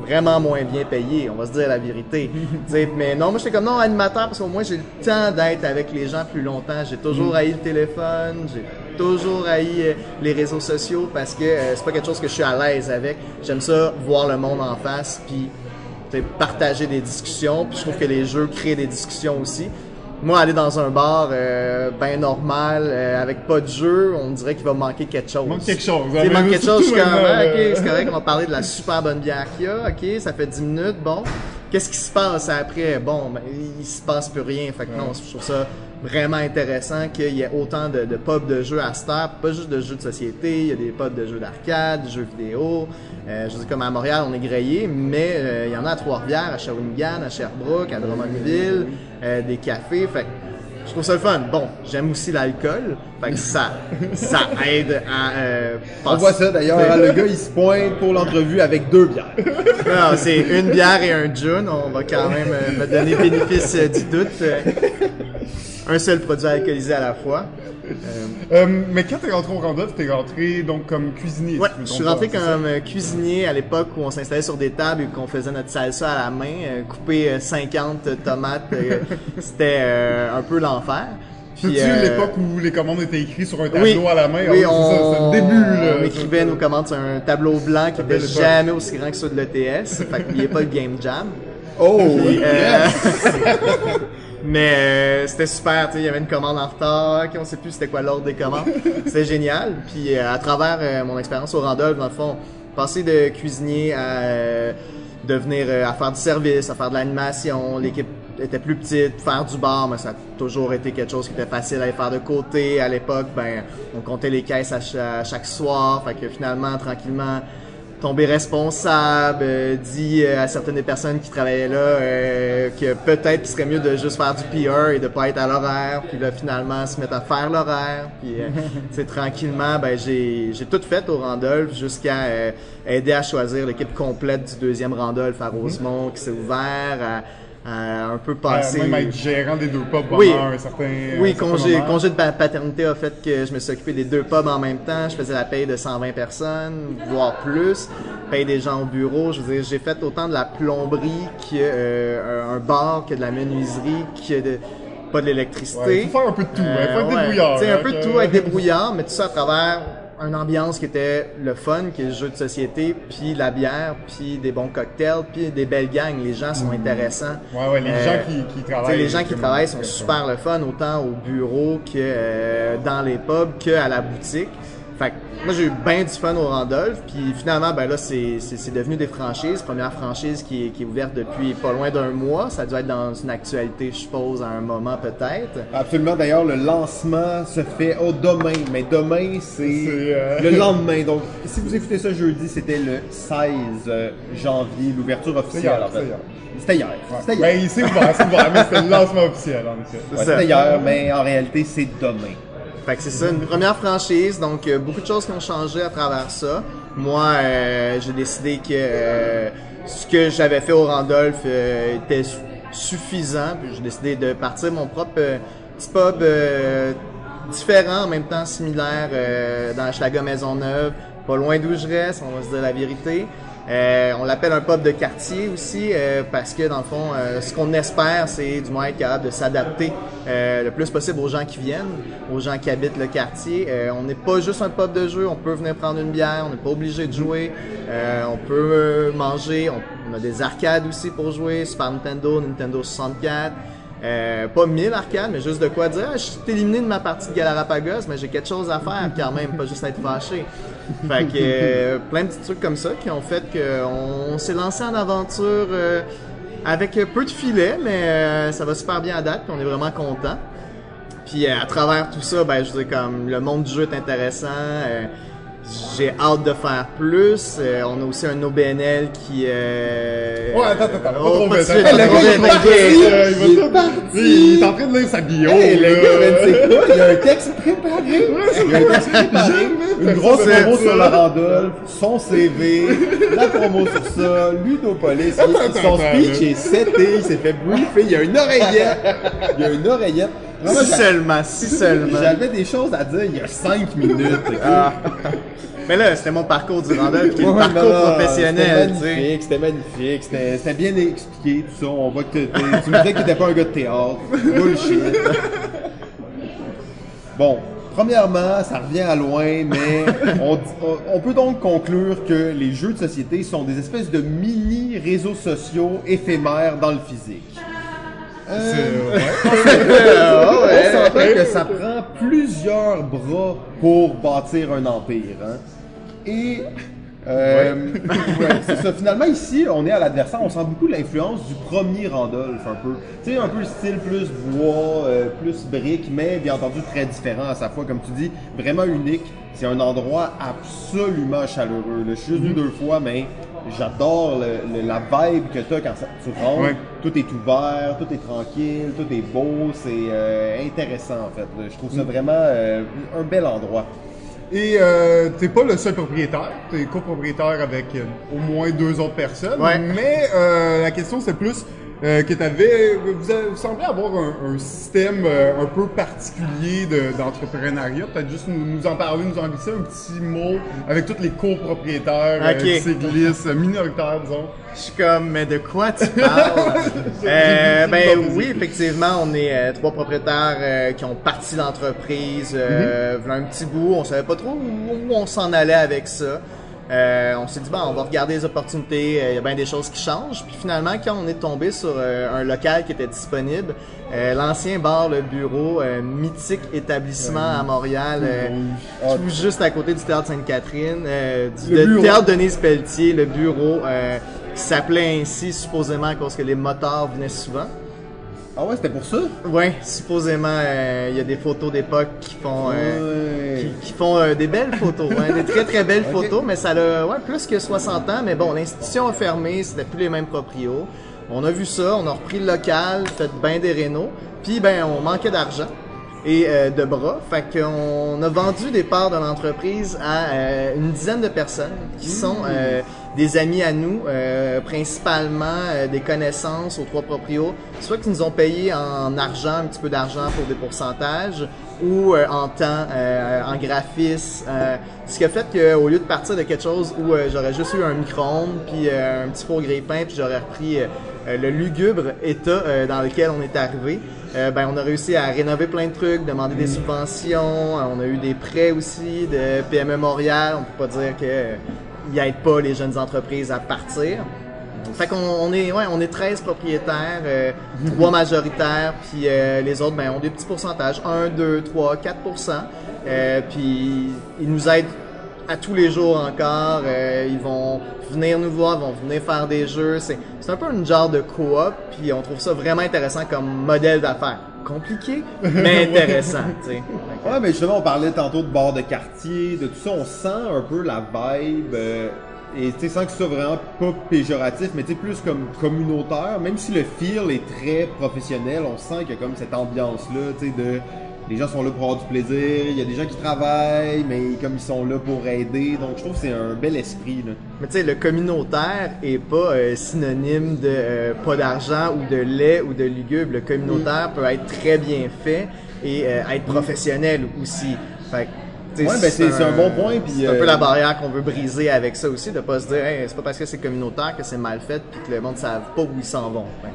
Vraiment moins bien payé, on va se dire la vérité. Mais non, moi j'étais comme non animateur parce qu'au moins j'ai le temps d'être avec les gens plus longtemps. J'ai toujours haï le téléphone, j'ai toujours haï les réseaux sociaux parce que euh, c'est pas quelque chose que je suis à l'aise avec. J'aime ça voir le monde en face puis partager des discussions. Puis je trouve que les jeux créent des discussions aussi. Moi, aller dans un bar euh, ben normal, euh, avec pas de jeu, on dirait qu'il va manquer quelque chose. Il manque quelque chose, Il manque quelque chose, comme, ah, ok, euh, c'est correct, on va parler de la super bonne bière qu'il y a, ok, ça fait 10 minutes, bon. Qu'est-ce qui se passe après? Bon, ben, il se passe plus rien. Fait que non, je trouve ça vraiment intéressant qu'il y ait autant de, de pubs de jeux à heure, pas juste de jeux de société, il y a des pubs de jeux d'arcade, de jeux vidéo. Euh, je dire, comme à Montréal, on est grillé, mais euh, il y en a à Trois-Rivières, à Shawinigan, à Sherbrooke, à Drummondville, euh, des cafés. Fait je trouve ça le fun. Bon, j'aime aussi l'alcool, fait que ça, ça aide à euh, On voit ça d'ailleurs, hein, le gars il se pointe pour l'entrevue avec deux bières. Non, c'est une bière et un June. On va quand même euh, me donner bénéfice euh, du doute. Euh, un seul produit alcoolisé à la fois. Euh, Euh, mais quand t'es rentré au Randolph, t'es rentré donc comme cuisinier. ouais, si je suis rentré pas, comme euh, cuisinier à l'époque où on s'installait sur des tables et qu'on faisait notre salsa à la main, euh, couper euh, 50 tomates. C'était un peu l'enfer. Puis, C'est-tu euh, l'époque où les commandes étaient écrites sur un tableau oui, à la main? oui, Ah c'est ça, c'est on, le début, là. on écrivait nos commandes sur un tableau blanc qui belle était époque. jamais aussi grand que ceux de l'ETS. fait qu'il n'y a pas le game jam. Oh! Euh, mais euh, c'était super, tu sais, il y avait une commande en retard, on sait plus c'était quoi l'ordre des commandes. C'était génial. Puis euh, à travers euh, mon expérience au Randolph, dans le fond, passer de cuisinier à euh, devenir euh, à faire du service, à faire de l'animation, l'équipe était plus petite, faire du bar, mais ça a toujours été quelque chose qui était facile à aller faire de côté. À l'époque, ben, on comptait les caisses à à chaque soir, fait que finalement, tranquillement, tomber responsable, euh, dit euh, à certaines des personnes qui travaillaient là euh, que peut-être qu'il serait mieux de juste faire du PR et de pas être à l'horaire, puis là finalement se mettre à faire l'horaire, puis euh, sais, tranquillement ben j'ai j'ai tout fait au Randolph jusqu'à euh, aider à choisir l'équipe complète du deuxième Randolph à Rosemont qui s'est ouvert, à, à un peu passer Euh, même être gérant des deux pubs pendant Oui. un certain oui, un certain congé, congé de pa- paternité a fait que je me suis occupé des deux pubs en même temps. Je faisais la paye de 120 personnes, voire plus. Paye des gens au bureau. Je veux dire, j'ai fait autant de la plomberie que euh, bar, que de la menuiserie, que de pas de l'électricité. Ouais, faut faire un peu de tout, hein, faut être ouais. débrouillard, Tu sais, hein, un peu de tout avec débrouillard, mais tout ça à travers une ambiance qui était le fun, qui est le jeu de société, puis la bière, puis des bons cocktails, puis des belles gangs. Les gens sont intéressants. Mm. Ouais, ouais, les Euh, gens qui, qui sais, travaillent. les gens qui travaillent sont super le fun, autant au bureau que euh, dans les pubs, que à la boutique. Fait que moi j'ai eu bien du fun au Randolph, puis finalement ben là c'est c'est- c'est devenu des franchises. Première franchise qui est, qui est ouverte depuis pas loin d'un mois. Ça doit être dans une actualité, je suppose, à un moment peut-être. Absolument. D'ailleurs, le lancement se fait au demain, mais demain c'est euh, le lendemain. Donc, si vous écoutez ça jeudi, c'était le 16 euh, janvier, l'ouverture officielle. c'est hier. C'était hier. Ouais. C'était hier. Ben, c'est ouvert, c'est ouvert, mais c'était le lancement officiel, en effet. Ouais, c'était hier, mais en réalité, c'est demain. Fait que c'est ça, une première franchise, donc euh, beaucoup de choses qui ont changé à travers ça. Moi, euh, j'ai décidé que euh, ce que j'avais fait au Randolph euh, était su- suffisant, puis j'ai décidé de partir mon propre euh, petit pub différent, en même temps similaire, dans Schlaga Maisonneuve, pas loin d'où je reste, on va se dire la vérité. Euh, on l'appelle un pub de quartier aussi euh, parce que dans le fond, euh, ce qu'on espère, c'est du moins être capable de s'adapter le plus possible aux gens qui viennent, aux gens qui habitent le quartier. On n'est pas juste un pub de jeu, on peut venir prendre une bière, on n'est pas obligé de jouer, on peut manger, on, on a des arcades aussi pour jouer, Super Nintendo, Nintendo 64. Euh, pas 1000 arcades, mais juste de quoi dire. Ah, je suis éliminé de ma partie de Galarapagos, mais j'ai quelque chose à faire quand même, pas juste être fâché. Fait que euh, plein de petits trucs comme ça qui ont fait qu'on s'est lancé en aventure euh, avec peu de filets, mais ça va super bien à date, puis on est vraiment content. Puis à travers tout ça, ben je veux dire comme le monde du jeu est intéressant. J'ai hâte de faire plus. Euh, on a aussi un OBNL qui. Euh... Ouais, attends, attends, pas oh, trop pas vite, trop vite, il va parti. Il est en train de lire sa bio. Hey, le gars, c'est quoi? Il y a un texte préparé. Il y a un texte préparé. Une grosse promo sur la Randolph, son CV, la promo sur ça, Ludopolis. Son speech est seté, il s'est fait briefer. Il y a une oreillette. Il y a une oreillette. Si seulement, si seulement. J'avais des choses à dire il y a 5 minutes. Mais là, c'était mon parcours du le ouais, parcours non, professionnel, C'était magnifique, c'était magnifique, c'était bien expliqué, tout ça. On voit que tu me disais que t'étais pas un gars de théâtre. Bullshit. Bon, premièrement, ça revient à loin, mais on, on- peut donc conclure que les jeux de société sont des espèces de mini réseaux sociaux éphémères dans le physique. Euh, C'est- s'entend que ça prend plusieurs bras pour bâtir un empire. hein. Et euh, ouais, c'est ça. Finalement, ici, on est à l'adversaire. On sent beaucoup l'influence du premier Randolph, un peu. Tu sais, un peu le style plus bois, euh, plus briques, mais bien entendu très différent à sa fois. Comme tu dis, vraiment unique. C'est un endroit absolument chaleureux. Je suis juste venu deux fois, mais j'adore la vibe que tu as quand tu rentres. Ouais. Tout est ouvert, tout est tranquille, tout est beau, c'est euh, intéressant en fait. Je trouve Mm. ça vraiment euh, un bel endroit. Et euh, t'es pas le seul propriétaire, t'es copropriétaire avec euh, au moins deux autres personnes. Ouais. Mais euh, la question c'est plus euh, que t'avais, vous, avez- vous semblez avoir un, un système euh, un peu particulier de- d'entrepreneuriat. Peut-être juste nous, nous en parler, nous en glisser un petit mot avec tous les copropriétaires, euh, Ok. qui se glissent, euh, minoritaires disons. Je suis comme, mais de quoi tu parles? Euh, ben oui, effectivement, on est euh, trois propriétaires euh, qui ont parti l'entreprise euh, v'là un petit bout. On savait pas trop où, où on s'en allait avec ça. Euh, on s'est dit, bon, on va regarder les opportunités, euh, il y a bien des choses qui changent. Puis finalement, quand on est tombé sur euh, un local qui était disponible, l'ancien bar Le Bureau, mythique établissement à Montréal, tout juste à côté du théâtre Sainte-Catherine, du Le théâtre Denise Pelletier, le bureau, qui s'appelait ainsi supposément à cause que les motards venaient souvent. Ah ouais, c'était pour ça? Ouais, supposément, euh, il y a des photos d'époque qui font... euh, Ouais. qui, qui font euh, des belles photos, hein, des très très belles photos, mais ça a ouais, plus que 60 ans. Mais bon, l'institution a fermé, c'était plus les mêmes proprios. On a vu ça, on a repris le local, fait bien des rénaux, puis ben on manquait d'argent et euh, de bras, fait qu'on a vendu des parts de l'entreprise à euh, une dizaine de personnes qui sont euh, des amis à nous, euh, principalement euh, des connaissances aux trois proprios, soit qui nous ont payé en argent, un petit peu d'argent pour des pourcentages, ou euh, en temps, euh, en graphisme. euh, ce qui a fait qu'au lieu de partir de quelque chose où euh, j'aurais juste eu un micro-ondes, puis euh, un petit four grille-pain, puis j'aurais repris le lugubre état euh, dans lequel on est arrivé, euh, ben, on a réussi à rénover plein de trucs, demander des subventions, euh, on a eu des prêts aussi de PME Montréal. On peut pas dire que euh, ils aident pas les jeunes entreprises à partir. Fait qu'on on est, ouais, on est 13 propriétaires, euh, 3 majoritaires, puis euh, les autres ben, ont des petits pourcentages, 1, 2, 3, 4% euh, Puis ils nous aident à tous les jours encore. euh, ils vont venir nous voir, vont venir faire des jeux. C'est c'est un peu une genre de coop, puis on trouve ça vraiment intéressant comme modèle d'affaires. Compliqué, mais intéressant, tu sais. Ouais, mais justement, on parlait tantôt de bord de quartier, de tout ça, on sent un peu la vibe, euh, et tu sais, sans que ce soit vraiment pas péjoratif, mais tu sais, plus comme communautaire, même si le feel est très professionnel, on sent qu'il y a comme cette ambiance-là, tu sais, de... Les gens sont là pour avoir du plaisir, il y a des gens qui travaillent, mais comme ils sont là pour aider, donc je trouve que c'est un bel esprit, là. Mais tu sais, le communautaire est pas euh, synonyme de euh, pas d'argent ou de lait ou de lugubre. Le communautaire peut être très bien fait et euh, être professionnel aussi. Fait Ouais, ben, c'est- un bon point, C'est un peu la barrière qu'on veut briser avec ça aussi, de pas se dire, hey, c'est pas parce que c'est communautaire que c'est mal fait puis que le monde ne savent pas où ils s'en vont. Fait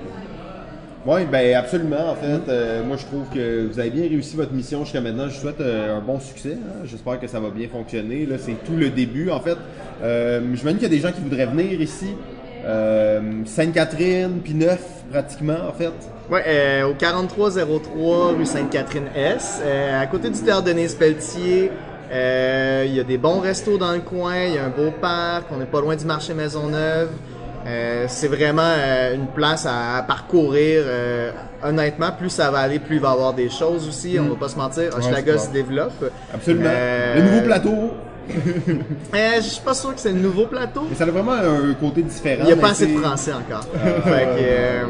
Oui, ben absolument. En fait, euh, moi je trouve que vous avez bien réussi votre mission jusqu'à maintenant. Je vous souhaite euh, un bon succès. hein. J'espère que ça va bien fonctionner. Là, c'est tout le début. En fait, euh, je me dis qu'il y a des gens qui voudraient venir ici. Sainte-Catherine, puis neuf pratiquement en fait. Euh, au 4303 rue Sainte-Catherine-S, à côté du théâtre Denise Pelletier. Il y a des bons restos dans le coin, il y a un beau parc, on n'est pas loin du marché Maisonneuve. Euh, c'est vraiment euh, une place à, à parcourir. euh, honnêtement, plus ça va aller, plus il va y avoir des choses aussi. On va pas se mentir, Hochelaga se développe. Absolument. Le nouveau plateau. Je suis pas sûr que c'est le nouveau plateau. Mais ça a vraiment un côté différent. Il n'y a pas assez de français encore. Fait que, euh,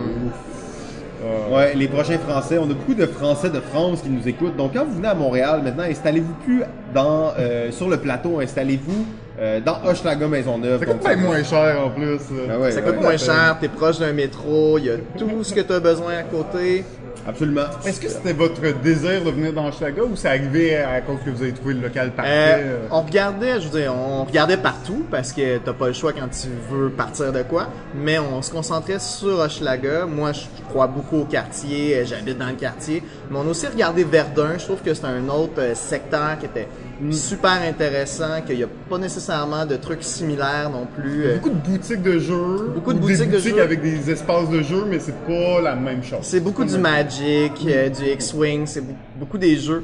Ouais, les prochains Français. On a beaucoup de Français de France qui nous écoutent. Donc, quand vous venez à Montréal, maintenant, installez-vous plus dans sur le plateau. Installez-vous euh, dans Hochelaga Maisonneuve. Ça Donc, coûte pas moins cher en plus. Ah ouais, ça ouais. coûte moins cher, t'es proche d'un métro, il y a tout ce que tu as besoin à côté. Absolument. Est-ce que c'était votre désir de venir dans Hochelaga ou c'est arrivé à cause que vous avez trouvé le local parfait? Euh, euh? on regardait, je veux dire, on regardait partout parce que t'as pas le choix quand tu veux partir de quoi, mais on se concentrait sur Hochelaga. Moi, je crois beaucoup au quartier, euh, j'habite dans le quartier, mais on a aussi regardé Verdun. Je trouve que c'est un autre euh, secteur qui était super intéressant, qu'il n'y a pas nécessairement de trucs similaires non plus. euh, Beaucoup de boutiques de jeux. Beaucoup de ou boutiques de des boutiques jeux. avec des espaces de jeux, mais c'est pas la même chose. C'est beaucoup du Magic, euh, du X-Wing, c'est beaucoup des jeux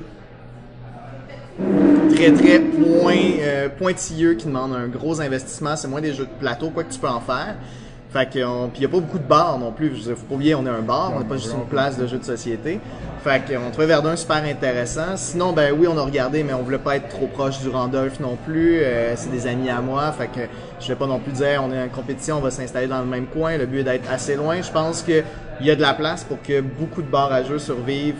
très très point, euh, pointilleux qui demandent un gros investissement. C'est moins des jeux de plateau, quoi que tu peux en faire. Fait que, on- puis il y a pas beaucoup de bars non plus. Je veux dire, faut pas oublier, on est un bar, on n'est pas juste une place de jeux de société. Fait qu'on trouvait Verdun super intéressant. Sinon, ben oui, on a regardé, mais on voulait pas être trop proche du Randolph non plus. Euh, c'est des amis à moi, fait que je vais pas non plus dire on est en compétition, on va s'installer dans le même coin. Le but est d'être assez loin. Je pense que il y a de la place pour que beaucoup de bars à jeux survivent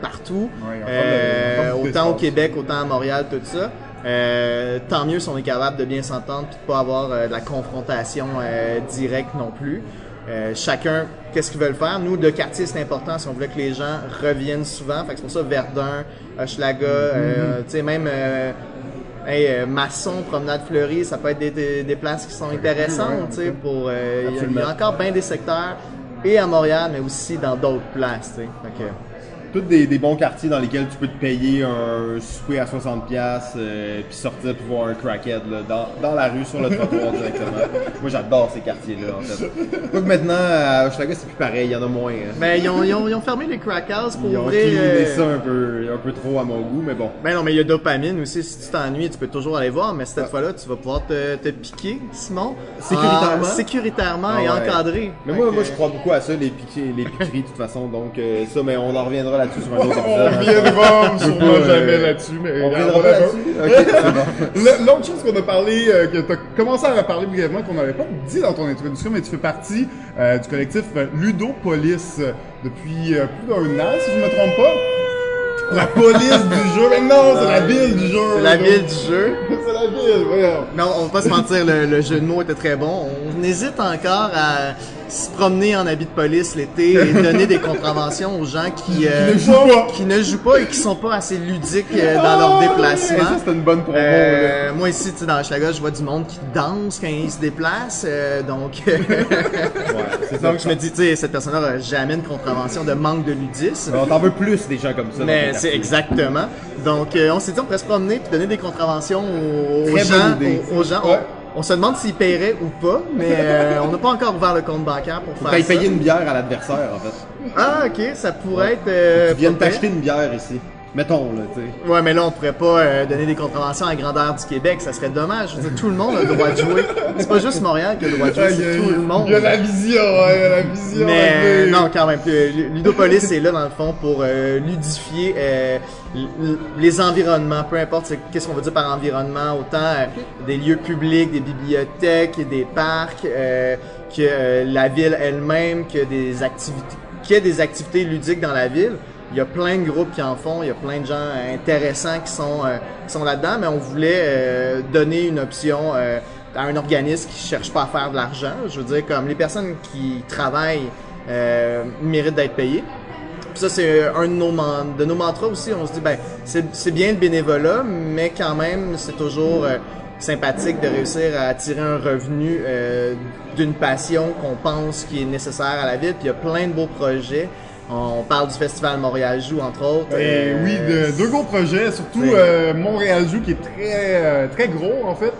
partout. Ouais, Euh, autant au. Québec, autant à Montréal, tout ça. Euh, tant mieux si on est capable de bien s'entendre puis de pas avoir euh, de la confrontation euh, directe non plus. Euh, chacun, qu'est-ce qu'ils veulent faire? Nous, le quartier, c'est important si on voulait que les gens reviennent souvent. Fait que c'est pour ça Verdun, Hochelaga, euh, tu sais, même euh, hey, Masson, Promenade Fleurie, ça peut être des, des, des places qui sont intéressantes, tu sais, pour... euh, Il y a- y, encore bien des secteurs, et à Montréal, mais aussi dans d'autres places, tu sais. Tous des, des bons quartiers dans lesquels tu peux te payer un souper à 60$ piastres, euh, puis sortir pour voir un crackhead là, dans, dans la rue, sur le trottoir directement. Moi j'adore ces quartiers-là en fait. Quoique maintenant, à Hochelaga c'est plus pareil, il y en a moins. hein. Ben, ils ont, ils ont, ils ont fermé les crack houses pour Ils ont cleané euh, ça un peu, un peu trop à mon goût, mais bon. Ben non, mais il y a dopamine aussi. Si tu t'ennuies, tu peux toujours aller voir, mais cette fois-là, tu vas pouvoir te, te piquer, Simon. Sécuritairement? En- sécuritairement Ah et ouais. encadré. Mais moi, moi je crois beaucoup à ça, les, piqueries, les piqueries de toute façon, donc euh, ça, mais on en reviendra là-dessus sur un autre épisode. On sûrement pas, euh, jamais là-dessus, mais On reviendra là-dessus? Bon. Le- L'autre chose qu'on a parlé, euh, que tu as commencé à parler brièvement, qu'on n'avait pas dit dans ton introduction, mais tu fais partie euh, du collectif Ludopolis depuis plus d'un an, si je me trompe pas. La police du jeu, mais non, c'est la ville du jeu. C'est la là. ville du jeu. C'est la ville, voyons. Non, on va pas se mentir, le, le jeu de mots était très bon. On hésite encore à se promener en habit de police l'été et donner des contraventions aux gens qui, euh, ne jouent pas. qui ne jouent pas et qui sont pas assez ludiques euh, dans leur Et déplacement. ça, c'est une bonne promo. Euh, moi ici, tu sais, dans Hochelaga, je vois du monde qui danse quand ils se déplacent, euh, donc Ouais, donc je me dis, tu sais, cette personne-là n'aura jamais une contravention de manque de ludisme. On t'en veut plus des gens comme ça. Mais c'est exactement. Donc, euh, on s'est dit, on pourrait se promener puis donner des contraventions aux, gens. Aux, aux gens. Ouais. On, on se demande s'ils paieraient ou pas, mais euh, on n'a pas encore ouvert le compte bancaire pour faire ça. payer une bière à l'adversaire, en fait. Ah, ok, ça pourrait être. euh, pas pire. t'acheter une bière ici. Mettons, là, tu sais. Ouais, mais là, on pourrait pas euh, donner des contraventions à la grandeur du Québec, ça serait dommage. Je veux dire, tout le monde a le droit de jouer. C'est pas juste Montréal qui a le droit de jouer, Ouais, il y a- c'est tout le monde. Il y a la vision, ouais, il y a la vision. Mais euh, non, quand même. plus. Ludopolis est là dans le fond pour euh, ludifier euh, les environnements, peu importe c'est- qu'est-ce qu'on veut dire par environnement, autant euh, des lieux publics, des bibliothèques, des parcs, euh, que euh, la ville elle-même, que des activités, qu'il y ait des activités ludiques dans la ville. Il y a plein de groupes qui en font, il y a plein de gens intéressants qui sont euh, qui sont là-dedans, mais on voulait euh, donner une option. euh, à un organisme qui cherche pas à faire de l'argent. Je veux dire, comme les personnes qui travaillent euh, méritent d'être payées. Ça, c'est un de nos, de nos mantras aussi. On se dit, ben, c'est bien le bénévolat, mais quand même, c'est toujours euh, sympathique de réussir à attirer un revenu euh, d'une passion qu'on pense qui est nécessaire à la ville. Puis il y a plein de beaux projets. On parle du Festival Montréal Joue, entre autres. Et Euh, oui, de- deux gros projets, surtout euh, Montréal Joue qui est très euh, très gros en fait.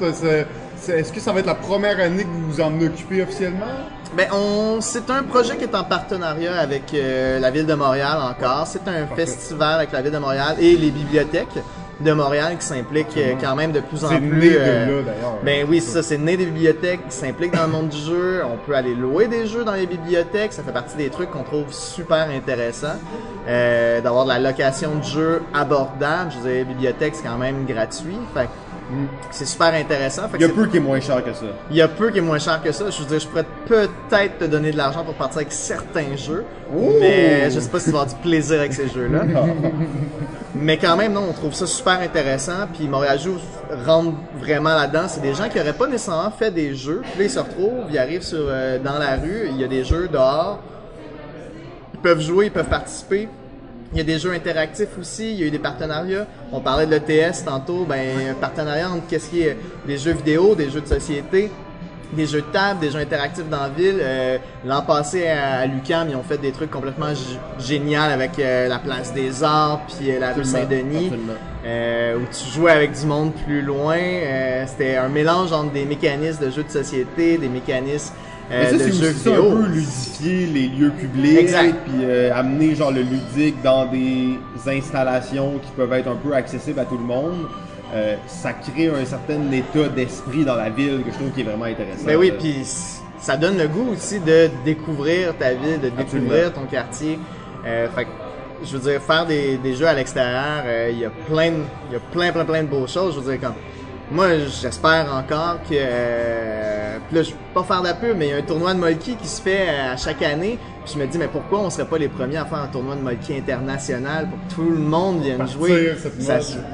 Est-ce que ça va être la première année que vous vous en occupez officiellement? Ben, on, c'est un projet qui est en partenariat avec euh, la ville de Montréal encore. C'est un festival avec la ville de Montréal et les bibliothèques de Montréal qui s'impliquent euh, quand même de plus en C'est plus. né de euh, là d'ailleurs. ben oui, c'est ça, c'est né des bibliothèques qui s'impliquent dans le monde du jeu. On peut aller louer des jeux dans les bibliothèques. Ça fait partie des trucs qu'on trouve super intéressants. Euh, d'avoir de la location de jeux abordable. Je les bibliothèques, c'est quand même gratuit. Fait c'est super intéressant. Il y a peu qui est moins cher que ça. il y a peu qui est moins cher que ça. Je veux dire, je pourrais peut-être te donner de l'argent pour partir avec certains jeux, mais je sais pas si tu vas avoir du plaisir avec ces jeux-là. mais quand même, non, on trouve ça super intéressant. Puis Montréal Joue rentre vraiment là-dedans. C'est des gens qui auraient pas nécessairement fait des jeux. Puis là, ils se retrouvent, ils arrivent sur, euh, dans la rue, il y a des jeux dehors. Ils peuvent jouer, ils peuvent participer. Il y a des jeux interactifs aussi, il y a eu des partenariats. On parlait de l'ETS tantôt, ben, un partenariat entre qu'est-ce qui est des jeux vidéo, des jeux de société, des jeux de table, des jeux interactifs dans la ville. Euh, L'an passé à, à l'UQAM, ils ont fait des trucs complètement géniaux avec euh, la place des arts puis euh, la rue Saint-Denis, euh, où tu jouais avec du monde plus loin. Euh, C'était un mélange entre des mécanismes de jeux de société, des mécanismes Mais ça, c'est aussi ça, un peu ludifier les lieux publics, Exact. puis euh, amener genre le ludique dans des installations qui peuvent être un peu accessibles à tout le monde. Euh, ça crée un certain état d'esprit dans la ville que je trouve qui est vraiment intéressant. Ben oui, puis ça donne le goût aussi de découvrir ta ville, de découvrir ton quartier. Euh, fait je veux dire, faire des, des jeux à l'extérieur, euh, il y a plein, il y a plein, plein, plein de beaux choses. Je veux dire, comme, moi, j'espère encore que, euh, là, je pas faire de la pub, mais il y a un tournoi de Molki qui se fait euh, à chaque année. Puis je me dis, mais pourquoi on serait pas les premiers à faire un tournoi de Molki international pour que tout le monde vienne Partir jouer?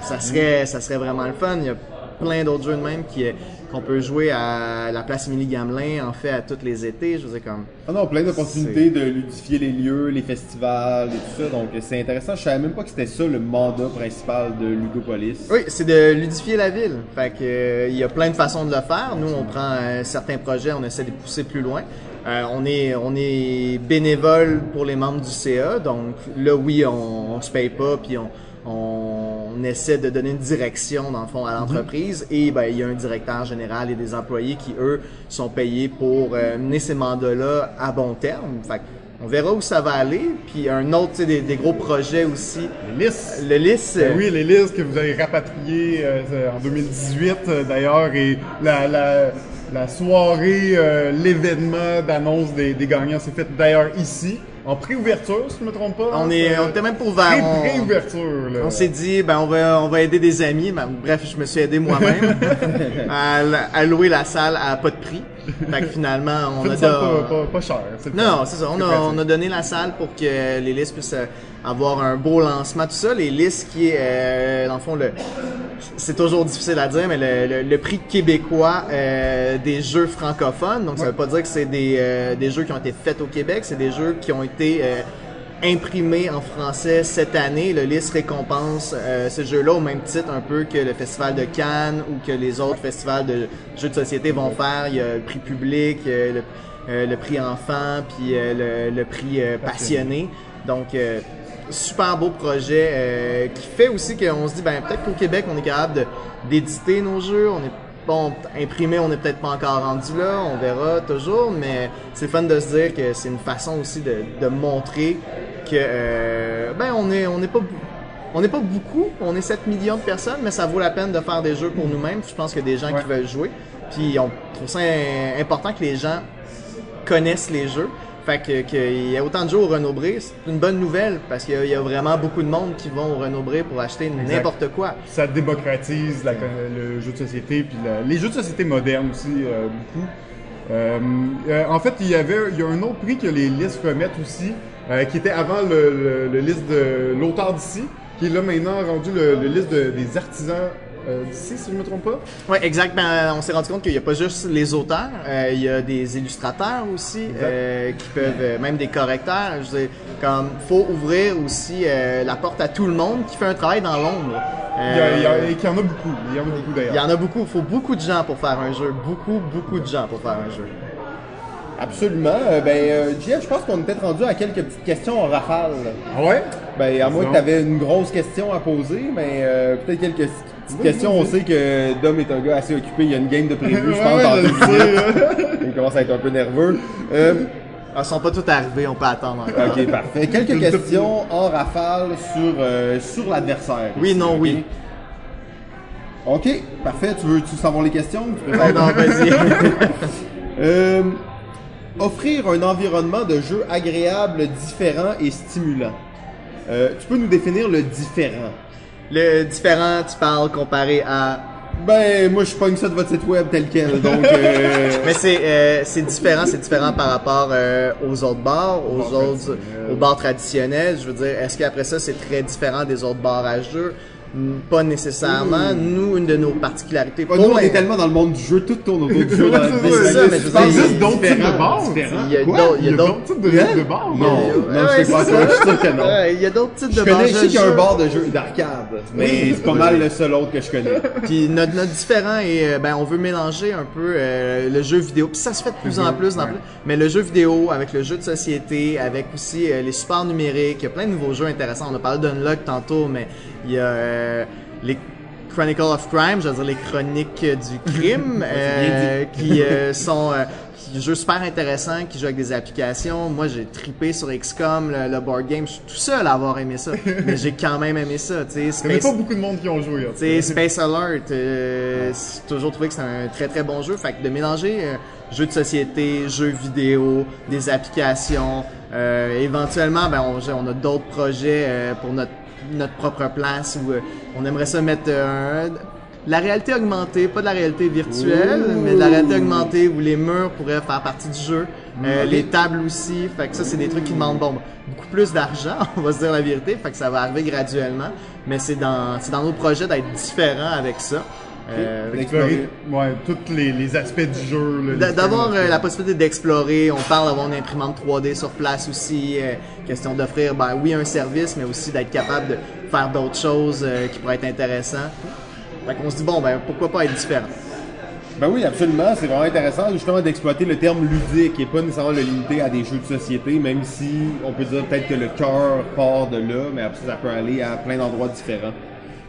Ça, serait, ça serait vraiment le fun. Il y a plein d'autres jeux de même qui, qu'on peut jouer à la place Émilie Gamelin, en fait, à tous les étés. Je veux dire, comme, Ah non, plein d'opportunités de ludifier les lieux, les festivals et tout ça. Donc c'est intéressant. Je savais même pas que c'était ça le mandat principal de Ludopolis. Oui, c'est de ludifier la ville. Fait que euh, il y a plein de façons de le faire. Nous, on prend euh, certains projets, on essaie de les pousser plus loin. Euh, on est on est bénévole pour les membres du CA, donc là oui, on, on se paye pas, puis on, on essaie de donner une direction dans le fond à l'entreprise. Et ben il y a un directeur général et des employés qui eux sont payés pour euh, mener ces mandats-là à bon terme. Fait on verra où ça va aller. Puis un autre, tu sais, des, des gros projets aussi. Les listes. Le LIS. Ben oui, les listes que vous avez rapatriées euh, en 2018 euh, d'ailleurs et la, la, la soirée, euh, l'événement d'annonce des, des gagnants s'est fait d'ailleurs ici, en pré-ouverture si je ne me trompe pas. On est, on était même pas ouvert. On- Pré- Pré-ouverture. là. On s'est dit, ben on va, on va aider des amis. Ben, bref, je me suis aidé moi-même à, à louer la salle à pas de prix. Fait que finalement, on a Faites ça don- pas, pas, pas cher. Non, c'est ça. On a, on a donné la salle pour que les listes puissent euh, avoir un beau lancement, tout ça. Les listes qui est, euh, dans le fond, le, c'est toujours difficile à dire, mais le, le- le prix québécois euh, des jeux francophones. Donc, ça veut pas dire que c'est des, euh, des jeux qui ont été faits au Québec, c'est des jeux qui ont été imprimés en français cette année. Le liste récompense euh, ce jeu-là au même titre un peu que le Festival de Cannes ou que les autres festivals de jeux de société vont faire. Il y a le prix public, euh, le, euh, le prix enfant, puis euh, le, prix euh, passionné. Donc, euh, super beau projet qui fait aussi qu'on se dit, ben peut-être qu'au Québec, on est capable d'éditer nos jeux. On est bon, imprimé, on n'est peut-être pas encore rendu là, on verra toujours, mais c'est fun de se dire que c'est une façon aussi de, de montrer que euh, ben on est on n'est pas on n'est pas beaucoup, on est 7 millions de personnes, mais ça vaut la peine de faire des jeux pour nous-mêmes. Je pense qu'il y a des gens qui veulent jouer. Puis on trouve ça important que les gens connaissent les jeux. Fait que qu'il y a autant de jeux au Renaud-Bré, c'est une bonne nouvelle parce qu'il y y, a vraiment beaucoup de monde qui vont au Renaud-Bré pour acheter n'importe quoi. Ça démocratise la- le jeu de société, puis la- les jeux de société modernes aussi, euh, beaucoup. Euh, euh, en fait, il y avait il y a un autre prix que les listes remettent aussi, euh, qui était avant le, le, le liste de l'auteur d'ici, qui est là maintenant rendu le, le liste de- des artisans euh, d'ici, si je ne me trompe pas. Oui, exact. Ben, on s'est rendu compte qu'il n'y a pas juste les auteurs, euh, il y a des illustrateurs aussi euh, qui peuvent, euh, même des correcteurs. Je veux dire, comme faut ouvrir aussi euh, la porte à tout le monde qui fait un travail dans l'ombre. Il y, a, il y a- Euh, et qu'il y en a beaucoup. Il y en a beaucoup il y d'ailleurs. en a beaucoup. Il faut beaucoup de gens pour faire un jeu. Beaucoup, beaucoup de gens pour faire un jeu. Absolument. Euh, ben, euh, JF, je pense qu'on est peut-être rendu à quelques petites questions en rafale. Ah ouais? Ben, à moins que tu avais une grosse question à poser, mais euh, peut-être quelques petites Oui, questions. oui, On sait que Dom est un gars assez occupé. Il y a une game de prévu, je pense, Ouais, dans je deux. Il commence à être un peu nerveux. Euh, Ah, Ils sont pas tous arrivés, on peut attendre encore. ok, parfait. Quelques questions en rafale sur, euh, sur l'adversaire. Oui, non, oui. Ok, parfait. Tu veux-tu savoir les questions? Tu non, vas-y. Offrir un environnement de jeu agréable, différent et stimulant. Euh, tu peux nous définir le différent? Le différent, tu parles comparé à Ben, moi, je pogne ça de votre site web tel quel, donc... euh, Mais c'est euh, c'est différent, c'est différent par rapport euh, aux autres bars, aux autres aux bars traditionnels. Je veux dire, est-ce qu'après ça c'est très différent des autres bars à jeu Pas nécessairement. Nous, une de nos particularités. Nous, on est tellement dans le monde du jeu, tout tourne autour du jeu dans C'est ça, mais je veux existe d'autres types de bars? Il y a d'autres- il y a d'autres- types de, de bars? Non, non, je sais pas, je suis sûr que non. Il y a d'autres types de bars. je sais qu'il y a un bar de jeu d'arcade, mais c'est pas mal le seul autre que je connais. Puis notre, notre différent et euh, ben on veut mélanger un peu euh, le jeu vidéo. Puis ça se fait de plus en plus dans ouais. plus. Mais le jeu vidéo avec le jeu de société, avec aussi euh, les supports numériques, il y a plein de nouveaux jeux intéressants. On a parlé d'Unlock tantôt, mais il y a euh, les Chronicle of Crime, je veux dire les chroniques du crime, euh, qui euh, sont euh, des jeux super intéressants, qui jouent avec des applications. Moi, j'ai tripé sur XCOM, le, le board game. Je suis tout seul à avoir aimé ça, mais j'ai quand même aimé ça. Il n'y a pas beaucoup de monde qui ont joué. hein. Space Alert, euh, j'ai toujours trouvé que c'est un très très bon jeu. Fait que de mélanger euh, jeux de société, jeux vidéo, des applications, euh, éventuellement, ben on, on a d'autres projets euh, pour notre notre propre place où euh, on aimerait ça mettre euh, un- la réalité augmentée, pas de la réalité virtuelle, Ouh. mais de la réalité augmentée où les murs pourraient faire partie du jeu, euh, ok. les tables aussi. Fait que ça, c'est des trucs qui demandent bon, beaucoup plus d'argent, on va se dire la vérité. Fait que ça va arriver graduellement, mais c'est dans c'est dans nos projets d'être différents avec ça. Euh, Explorer ouais, tous les, les aspects du jeu. D'avoir euh, la possibilité d'explorer, on parle d'avoir une imprimante 3D sur place aussi, euh, question d'offrir, ben oui, un service, mais aussi d'être capable de faire d'autres choses euh, qui pourraient être intéressantes. Fait qu'on se dit, bon, ben pourquoi pas être différent? Ben oui, absolument. C'est vraiment intéressant justement d'exploiter le terme ludique et pas nécessairement le limiter à des jeux de société, même si on peut dire peut-être que le cœur part de là, mais après ça peut aller à plein d'endroits différents.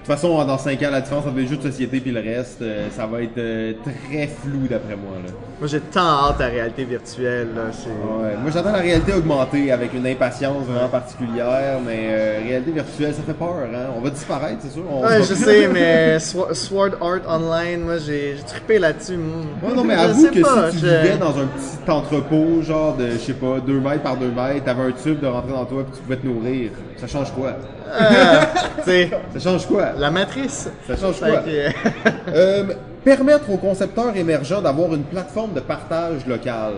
De toute façon, dans 5 ans, la différence entre les jeux de société et le reste, euh, ça va être euh, très flou d'après moi. Là. Moi, j'ai tant hâte à la réalité virtuelle. Là, c'est... Ouais. Moi, j'attends la réalité augmentée avec une impatience vraiment particulière, mais euh, réalité virtuelle, ça fait peur. Hein? On va disparaître, c'est sûr. On Ouais, je sais, mais Sword Art Online, moi, j'ai, trippé là-dessus. moi. Ouais, non, mais avoue que pas, si tu je- vivais dans un petit entrepôt, genre de, je sais pas, 2 mètres par 2 mètres, t'avais un tube de rentrer dans toi puis tu pouvais te nourrir, ça change quoi? Euh, Ça change quoi? la matrice. Ça change quoi? que- Euh, permettre aux concepteurs émergents d'avoir une plateforme de partage local.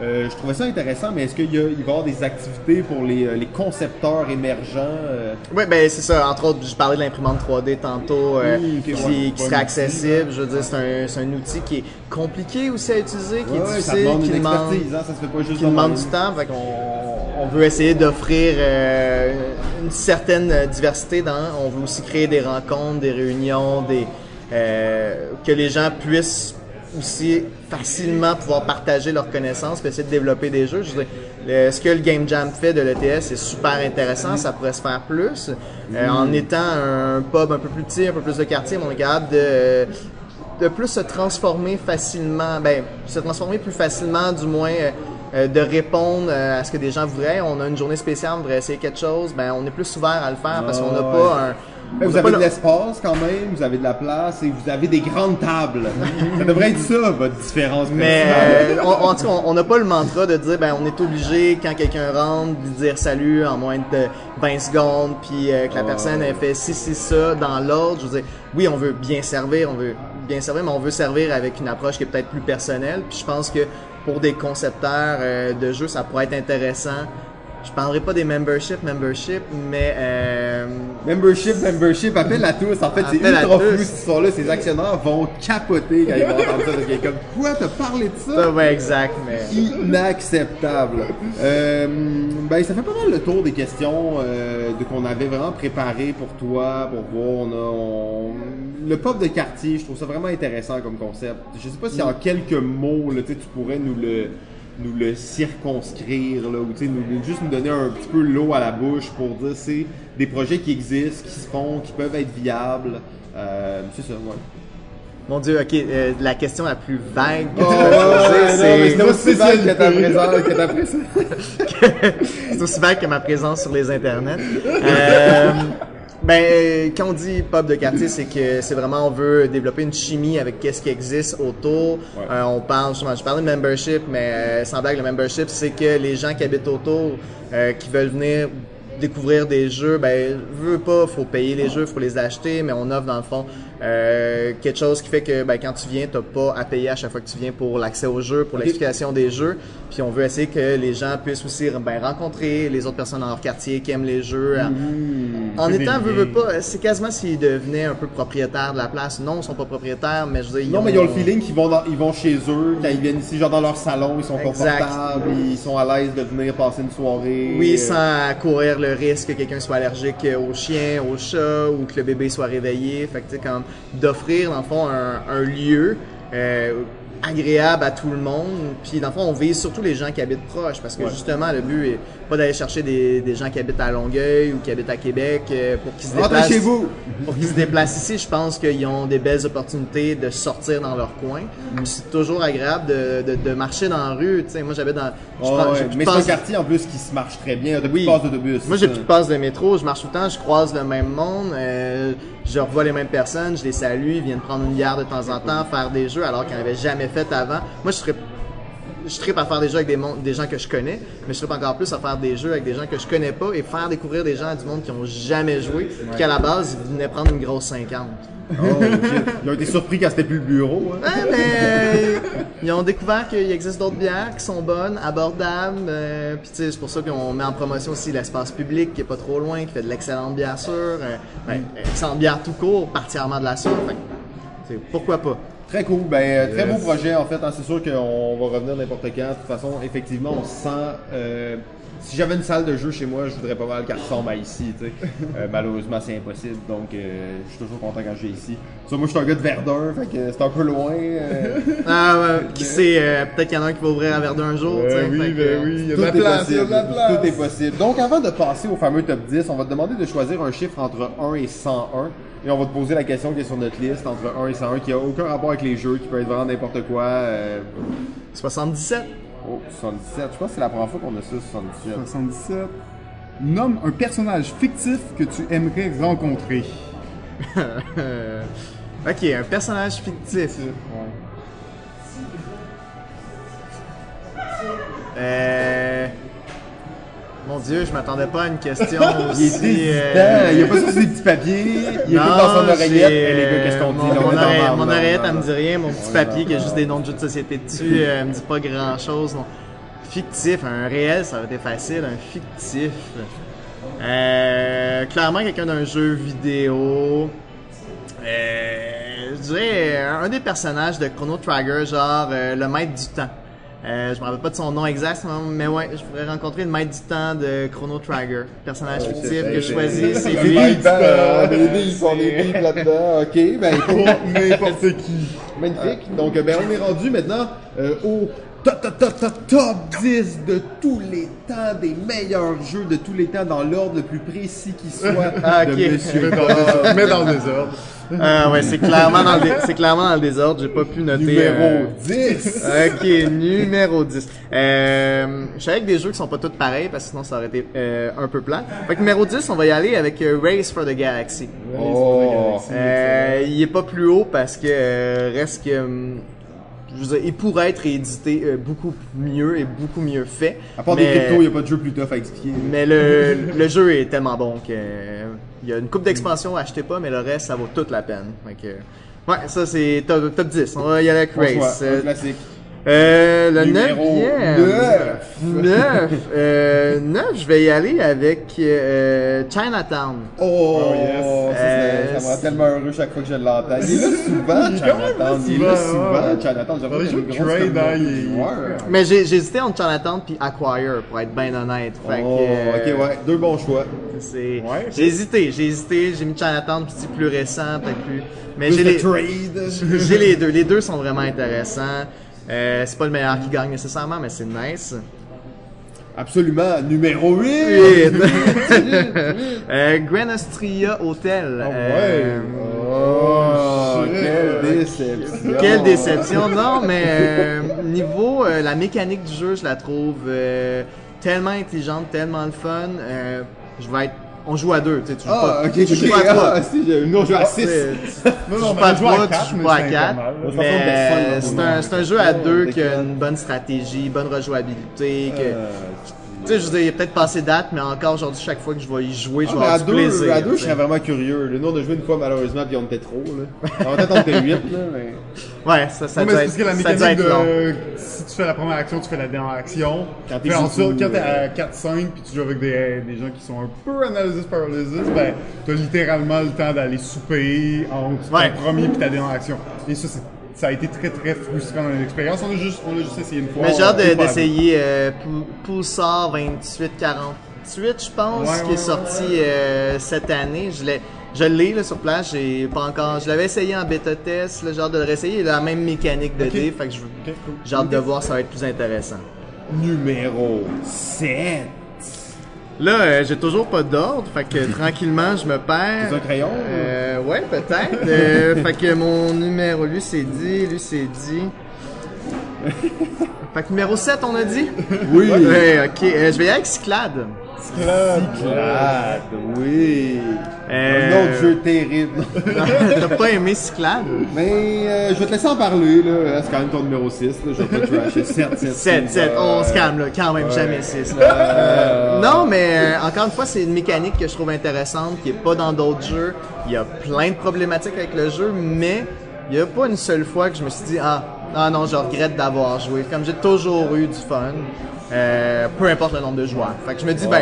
Euh, je trouvais ça intéressant, mais est-ce qu'il y a- il va y avoir des activités pour les, euh, les concepteurs émergents? euh? Oui, ben c'est ça. Entre autres, je parlais de l'imprimante 3D tantôt, euh, qui, ouais, qui serait outil. accessible. Je veux dire, c'est un, c'est un outil qui est compliqué aussi à utiliser, qui Ouais, est difficile, demande qui demande, hein, ça se fait pas juste qui demande du temps. Fait qu'on on veut essayer d'offrir euh, une certaine diversité dans. On veut aussi créer des rencontres, des réunions, des euh, que les gens puissent aussi facilement pouvoir partager leurs connaissances, puis essayer de développer des jeux. Je veux dire, le- ce que le Game Jam fait de l'ETS, c'est super intéressant, ça pourrait se faire plus. Euh, en étant un pub un peu plus petit, un peu plus de quartier, on est capable de, de plus se transformer facilement, ben, se transformer plus facilement, du moins, euh, euh, de répondre euh, à ce que des gens voudraient. On a une journée spéciale, on voudrait essayer quelque chose, ben, on est plus ouvert à le faire parce qu'on n'a Ah, pas un... Mais vous avez de le- l'espace quand même, vous avez de la place et vous avez des grandes tables. ça devrait être ça, votre différence Mais euh, on- en tout cas, on n'a pas le mantra de dire ben on est obligé quand quelqu'un rentre de dire salut en moins de 20 secondes puis euh, que la Ouais. personne ait fait ci ci ça dans l'ordre. Je veux dire, oui, on veut bien servir, on veut bien servir, mais on veut servir avec une approche qui est peut-être plus personnelle. Puis je pense que pour des concepteurs euh, de jeux, ça pourrait être intéressant. Je parlerai pas des membership, membership, mais euh, Membership, membership, appel à tous. En fait, c'est ultra flou cette histoire-là. Ces actionnaires vont capoter quand ils vont entendre ça. Parce qu'ils sont comme, quoi, t'as parlé de ça? ça, ouais, exact, mais Inacceptable. Euh, ben, ça fait pas mal le tour des questions euh, de qu'on avait vraiment préparées pour toi, pour voir. On a, on- Le pop de quartier, je trouve ça vraiment intéressant comme concept. Je sais pas si en quelques mots, là, tu pourrais nous le nous le circonscrire là, ou tu sais, nous, nous- juste nous donner un petit peu l'eau à la bouche pour dire c'est des projets qui existent, qui se font, qui peuvent être viables. Euh, c'est ça, ouais. mon Dieu, ok, euh, la question la plus vague que Oh, tu peux poser, c'est c'était aussi vague que ta présence, que ta présence. c'est aussi vague que ma présence sur les internets. Euh, ben, euh, quand on dit pop de quartier, c'est que c'est vraiment on veut développer une chimie avec qu'est-ce qui existe autour. Euh, on parle, justement, je parlais de membership, mais euh, sans blague, le membership, c'est que les gens qui habitent autour, euh, qui veulent venir découvrir des jeux, ben, veux pas, faut payer les jeux, faut les acheter, mais on offre dans le fond euh, quelque chose qui fait que ben, quand tu viens, t'as pas à payer à chaque fois que tu viens pour l'accès aux jeux, pour l'explication des jeux. Puis on veut essayer que les gens puissent aussi ben, rencontrer les autres personnes dans leur quartier qui aiment les jeux. En- En étant, veux liens. pas, c'est quasiment s'ils devenaient un peu propriétaires de la place. Non, ils sont pas propriétaires, mais je veux dire, Non, mais ils ont le feeling qu'ils vont, dans- ils vont chez eux, quand ils viennent ici, genre dans leur salon, ils sont Exact. confortables, ils sont à l'aise de venir passer une soirée. Oui, Euh, sans courir le risque que quelqu'un soit allergique au chien, au chat ou que le bébé soit réveillé. Fait que, tu sais, comme d'offrir, dans le fond, un, un lieu euh, agréable à tout le monde. Puis dans le fond, on vise surtout les gens qui habitent proches parce que justement, le but est pas d'aller chercher des, des gens qui habitent à Longueuil ou qui habitent à Québec euh, pour qu'ils se déplacent. chez vous! Pour qu'ils se déplacent ici, je pense qu'ils ont des belles opportunités de sortir dans leur coin. Puis C'est toujours agréable de, de, de marcher dans la rue. Moi, j'habite dans. je ouais. Mais c'est un quartier en plus qui se marche très bien. T'as plus Oui. de passe d'autobus. moi, j'ai plus de passe de métro, je marche tout le temps, je croise le même monde, euh, je revois les mêmes personnes, je les salue, ils viennent prendre une bière de temps en temps, faire des jeux alors qu'ils n'avaient jamais fait avant. Moi, je serais je tripe à faire des jeux avec des, gens que je connais, mais je tripe encore plus à faire des jeux avec des gens que je connais pas et faire découvrir des gens du monde qui ont jamais joué, puis qu'à la base, ils venaient prendre une grosse 50. Oh, shit. Ils ont été surpris quand c'était plus le bureau. hein. Ouais, mais ils ont découvert qu'il existe d'autres bières qui sont bonnes, abordables. euh, Puis c'est pour ça qu'on met en promotion aussi l'espace public qui est pas trop loin, qui fait de l'excellente bière sûre. euh, ben, excellente bière tout court, particulièrement de la sûre. Fait pourquoi pas? Très cool. Ben, euh, très Yes. beau projet en fait. hein. C'est sûr qu'on va revenir n'importe quand. De toute façon, effectivement, on se sent. euh, si j'avais une salle de jeu chez moi, je voudrais pas mal qu'elle ressemble à ici. tu sais. Euh, malheureusement, c'est impossible. Donc, euh, je suis toujours content quand je vais ici. Ça, moi, je suis un gars de Verdun, fait que c'est un peu loin. euh, Ah, ouais, qui sait, euh, peut-être qu'il y en a un qui va ouvrir à Verdun un jour. oui, que, ben oui, il y a de Tout la est place, il y a possible. de la place. Tout est possible. Donc, avant de passer au fameux top 10, on va te demander de choisir un chiffre entre 1 et 101. Et on va te poser la question qui est sur notre liste entre 1 et 101, qui a aucun rapport avec les jeux, qui peut être vraiment n'importe quoi. euh, 77. Oh, 77. Je pense que c'est la première fois qu'on a ça, 77. 77. Nomme un personnage fictif que tu aimerais rencontrer. Euh, ok, un personnage fictif. Euh... Mon dieu, je m'attendais pas à une question Il est aussi... euh, Il a pas sur des petits papiers. Il Non, écoute dans son oreillette. j'ai- Eh, les gars, qu'est-ce qu'on dit? Mon, est oreille- oreillette, elle me dit rien. Mon petit papier qui a juste des noms de jeux de société dessus, euh, elle me dit pas grand chose. Non. Fictif, un réel, ça aurait été facile. Un fictif. Euh, clairement, quelqu'un d'un jeu vidéo. Euh, je dirais un des personnages de Chrono Trigger, genre le maître du temps. Euh, je me rappelle pas de son nom exact, mais ouais, je pourrais rencontrer le maître du temps de Chrono Trigger. Personnage fictif que je choisis, c'est lui. deep, hein, des deep, on est deep là-dedans. Ok, ben écoute. Pour n'importe qui. Magnifique. Donc, euh, ben, on est rendu maintenant euh, au top, top, top, top, top 10 de tous les temps, des meilleurs jeux de tous les temps, dans l'ordre le plus précis qui soit Ah, de ok. Monsieur Mets dans. Mets dans le désordre. Ah ouais, c'est clairement dans le c'est clairement dans le désordre. J'ai pas pu noter. Numéro euh, 10. Ok, numéro 10. Euh, je suis avec des jeux qui sont pas tous pareils parce que sinon ça aurait été euh, un peu plat. Fait que numéro 10, on va y aller avec euh, Race for the Galaxy. Oh. Euh, il est pas plus haut parce que euh, reste que hum, je veux dire, il pourrait être édité euh, beaucoup mieux et beaucoup mieux fait. À part mais- des cryptos, il n'y a pas de jeu plus tough à expliquer. mais le, le jeu est tellement bon que euh, il y a une coupe d'expansion, achetez pas, mais le reste, ça vaut toute la peine. Que, ouais, ça c'est top, top 10. On va y aller avec choix, Race. un classique. Euh, le Numéro 9 neuf. 9. Euh, 9, je vais y aller avec euh, Chinatown. Oh, Oh, yes. ça, c'est- ça me Euh, rend tellement heureux chaque fois que je l'entends. Il est là souvent, Chinatown. Il est là souvent. Chinatown. J'ai Dans les l'impression jeux qu'il de y a une grosse trade, hein. Mais j'ai hésité entre Chinatown puis Acquire, pour être bien honnête. Fait Oh, que, euh, ok, ouais, deux bons choix. C'est... Ouais. J'ai hésité, j'ai hésité, j'ai mis Chinatown puis c'est plus récent, peut-être plus. Mais j'ai les, trade. j'ai les deux. Les deux sont vraiment intéressants. Euh, c'est pas le meilleur qui gagne nécessairement, mais c'est nice. Absolument. Numéro 8. euh, Hotel. Ah Euh, Oh, shit. quelle déception. Quelle déception, non, mais euh, niveau euh, la mécanique du jeu, je la trouve euh, tellement intelligente, tellement le fun. Euh, je vais être, on joue à deux, tu sais, tu joues Ah, pas, ok, tu joues pas à trois. Ah, si, j'ai- nous on joue à 6. Tu Non, joues non, pas à trois, tu quatre, joues pas à c'est quatre. Mais c'est un, c'est un jeu à deux qui a une bonne stratégie, bonne rejouabilité. Que, Euh, tu sais, je veux il est peut-être passé date, mais encore aujourd'hui, chaque fois que je vais y jouer, je Ah, vais mais à avoir du deux, plaisir. à deux, je serais vraiment curieux. Le nous, on a joué une fois malheureusement, puis on était trop. Là. En fait, on était 8, là, mais. Ouais, ça, ça Non, mais doit c'est être, parce que la ça doit mécanique long. de. Si tu fais la première action, tu fais la dernière action. Quand t'es Puis ensuite, quand t'es à 4-5 puis tu joues avec des, des gens qui sont un peu analysis paralysis, ben, t'as littéralement le temps d'aller souper entre Ouais. ton premier puis ta dernière action. Et ça, c'est- ça a été très très frustrant dans l'expérience. On a juste, on a juste essayé une fois. Mais j'ai hâte d'essayer euh, Pulsar 2848, je pense, Ouais, qui ouais, est sorti euh, cette année. Je l'ai, Je l'ai là, sur place, j'ai pas encore. Je l'avais essayé en bêta test, le genre de le réessayer. Il a la même mécanique de dé, fait que je- Ok, cool. hâte de voir, ça va être plus intéressant. Numéro 7. Là, euh, j'ai toujours pas d'ordre, fait que tranquillement, je me perds. C'est un crayon? Euh, ouais, peut-être. Euh, fait que mon numéro, lui, c'est dit, lui, c'est dit. fait que numéro 7, on a dit? Oui. Ouais, ok. Euh, je vais y aller avec Cyclade. Cyclade, oui. Euh, Un autre jeu terrible. T'as pas aimé Cyclade? Mais euh, je vais te laisser en parler, là. C'est quand même ton numéro 6, là. Je vais pas te trasher. 7, 7, 7, 7, on se calme là, quand même, jamais 6. Euh, non, mais euh, encore une fois, c'est une mécanique que je trouve intéressante, qui est pas dans d'autres jeux. Il y a plein de problématiques avec le jeu, mais il y a pas une seule fois que je me suis dit, ah, ah non, je regrette d'avoir joué. Comme j'ai toujours eu du fun, euh, peu importe le nombre de joueurs. Fait que je me dis, ben,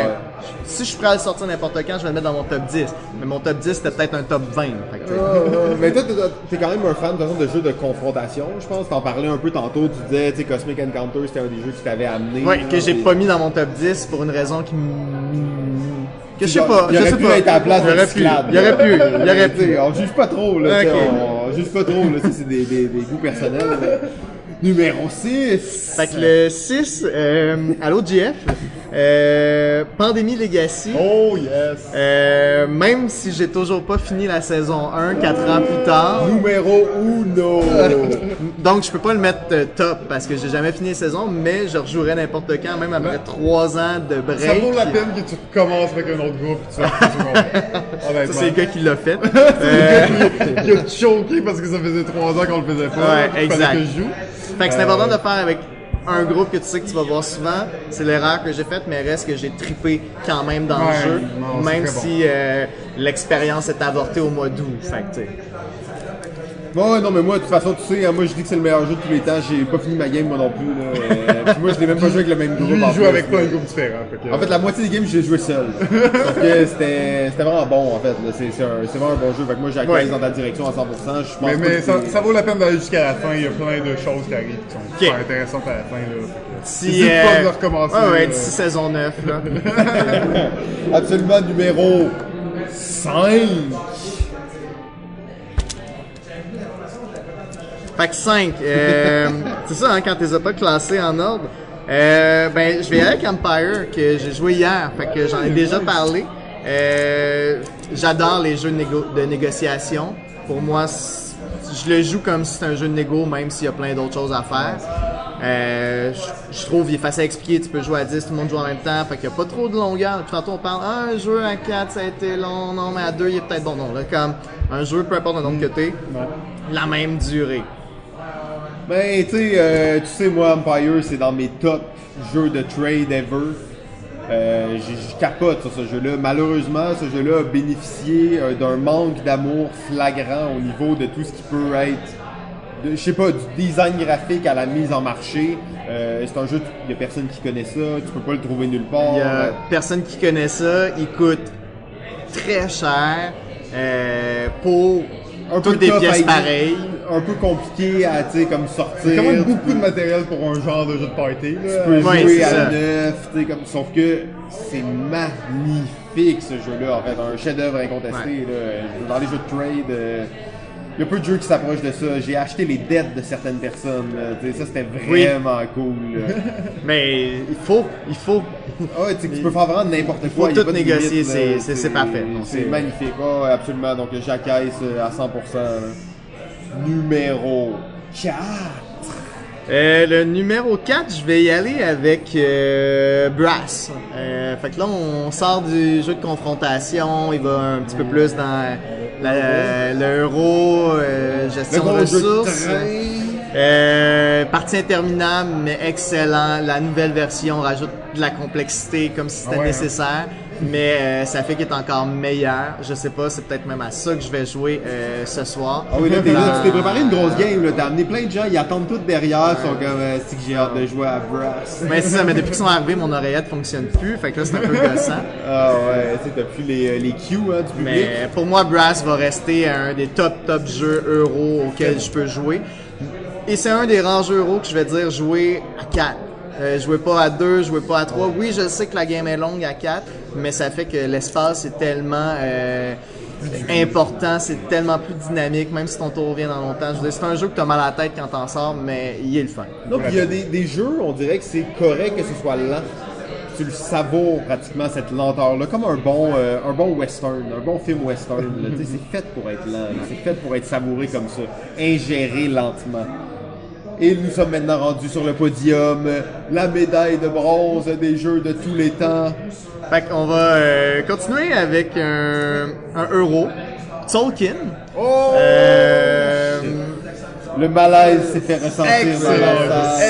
si je suis prêt à le sortir n'importe quand, je vais le mettre dans mon top 10. Mais mon top 10, c'était peut-être un top 20. Fait que, tu sais. Euh, mais toi, t'es- quand même un fan de, façon, de jeux de confrontation, je pense. T'en parlais un peu tantôt, tu disais, tu sais, Cosmic Encounter, c'était un des jeux qui t'avait amené. Ouais, là, que j'ai et- pas mis dans mon top 10 pour une raison qui que je sais Il pas, il je aurait sais pu pas. être à la place il de aurait pu, Cyclade, il aurait pu, il aurait Tu sais, pu. On juge pas trop, là. tu sais. On, juge pas trop, là. C'est des goûts personnels. Numéro 6. Fait que le 6, euh, allô GF, euh, Pandémie Legacy. Oh yes! Euh, même si j'ai toujours pas fini la saison 1 4 ans plus tard, Numéro 1. donc je peux pas le mettre euh, top parce que j'ai jamais fini la saison, mais je rejouerai n'importe quand, même après 3 ans de break. Ça vaut la peine que tu recommences avec un autre groupe et tu vas c'est le gars qui l'a fait. Euh, Il a choqué parce que ça faisait 3 ans qu'on le faisait pas. Ouais, exact. que je joue. Fait que c'est important de faire avec un groupe que tu sais que tu vas voir souvent. C'est l'erreur que j'ai faite, mais reste que j'ai trippé quand même dans Ouais, le jeu, non, même bon. si euh, l'expérience est avortée au mois d'août. Fait que. Bon, ouais, non, mais moi, de toute façon, tu sais, hein, moi, je dis que c'est le meilleur jeu de tous les temps. J'ai pas fini ma game, moi non plus. Là. Euh, puis moi, je l'ai même pas joué avec le même groupe. Lui, en il joue avec groupes différents. fait que- En fait, la moitié des games, j'ai joué seul. Sauf que c'était c'était vraiment bon, en fait. là. C'est un- vraiment un bon jeu. Fait que moi, j'ai Ouais. dans ta direction à 100%. Je pense Mais, pas mais que ça, vaut la peine d'aller jusqu'à la fin. Il y a plein de choses qui arrivent qui sont super intéressantes à la fin. Là. Si, N'hésite pas de recommencer. Ouais, d'ici saison 9. Là. Absolument numéro 5. Fait que 5. Euh, c'est ça, hein, quand tu les as pas classés en ordre. Euh, ben, je vais avec Empire, que j'ai joué hier. Fait que j'en ai déjà parlé. Euh, J'adore les jeux de, négo- de négociation. Pour moi, je le joue comme si c'était un jeu de négo, même s'il y a plein d'autres choses à faire. Euh, je, je trouve qu'il est facile à expliquer. Tu peux jouer à 10, tout le monde joue en même temps. Fait qu'il n'y a pas trop de longueur. Puis tantôt, on parle, ah, un jeu à 4, ça a été long. Non, mais à 2, il est peut-être bon. Non, là, comme un jeu, peu importe le nombre que t'es, la même durée. Ben, tu sais, euh, tu sais, moi, Empire, c'est dans mes top jeux de trade ever. Euh, j'ai- je capote sur ce jeu-là. Malheureusement, ce jeu-là a bénéficié euh, d'un manque d'amour flagrant au niveau de tout ce qui peut être, je sais pas, du design graphique à la mise en marché. Euh, c'est un jeu, il y a personne qui connaît ça, tu peux pas le trouver nulle part. Il y a personne qui connaît ça. Il coûte très cher euh, pour un toutes des pièces pareilles. Un peu compliqué à, comme sortir. C'est quand même beaucoup de matériel pour un genre de jeu de party. Là. Tu peux Ouais, jouer à ça. neuf, comme, sauf que c'est magnifique ce jeu-là, en fait, un chef-d'œuvre incontesté. là. Dans les jeux de trade, il y a peu de jeux qui s'approchent de ça. J'ai acheté les dettes de certaines personnes, là. Ça c'était Oui. vraiment cool. Mais il faut, il faut. Ah ouais, tu peux faire vraiment n'importe faut quoi. y a tout pas de négocier, c'est- parfait. C'est magnifique, Ah ouais, absolument. Donc j'accaisse euh, à 100%. là. Numéro 4. Euh, le numéro 4, je vais y aller avec euh, Brass. Euh, fait que là, on sort du jeu de confrontation. Il va un petit peu plus dans la- l'euro, euh, gestion de ressources. Euh, partie interminable, mais excellent. La nouvelle version rajoute de la complexité comme si c'était Ah hein? Mais euh, ça fait qu'il est encore meilleur. Je sais pas, c'est peut-être même à ça que je vais jouer euh, ce soir. Ah oui, là, t'es là, Dans- tu t'es préparé une grosse game, là. T'as amené plein de gens, ils attendent tout derrière, ils sont comme, euh, c'est que j'ai hâte de jouer à Brass. Mais c'est ça, mais depuis qu'ils sont arrivés, mon oreillette fonctionne plus. Fait que là, c'est un peu gossant. Ah ouais, tu sais, t'as plus les, les cues, hein, du public. Mais pour moi, Brass va rester un des top top jeux euro auxquels je peux jouer. Et c'est un des rares jeux euro que je vais dire jouer à 4. Euh, jouer pas à 2, jouer pas à 3. Oui, je sais que la game est longue à 4, mais ça fait que l'espace est tellement euh, important, c'est tellement plus dynamique, même si ton tour vient dans longtemps. Je c'est un jeu que t'as mal à la tête quand t'en sors, mais il est le fun. Donc, il y a des, jeux, on dirait que c'est correct que ce soit lent. Tu le savoures pratiquement cette lenteur-là, comme un bon, euh, un bon western, un bon film western. là. C'est fait pour être lent, là. c'est fait pour être savouré comme ça, ingéré lentement. Et nous sommes maintenant rendus sur le podium, la médaille de bronze des jeux de tous les temps. Fait qu'on va euh, continuer avec un, un euro. Tolkien. Oh! Euh, Le malaise s'est fait ressentir.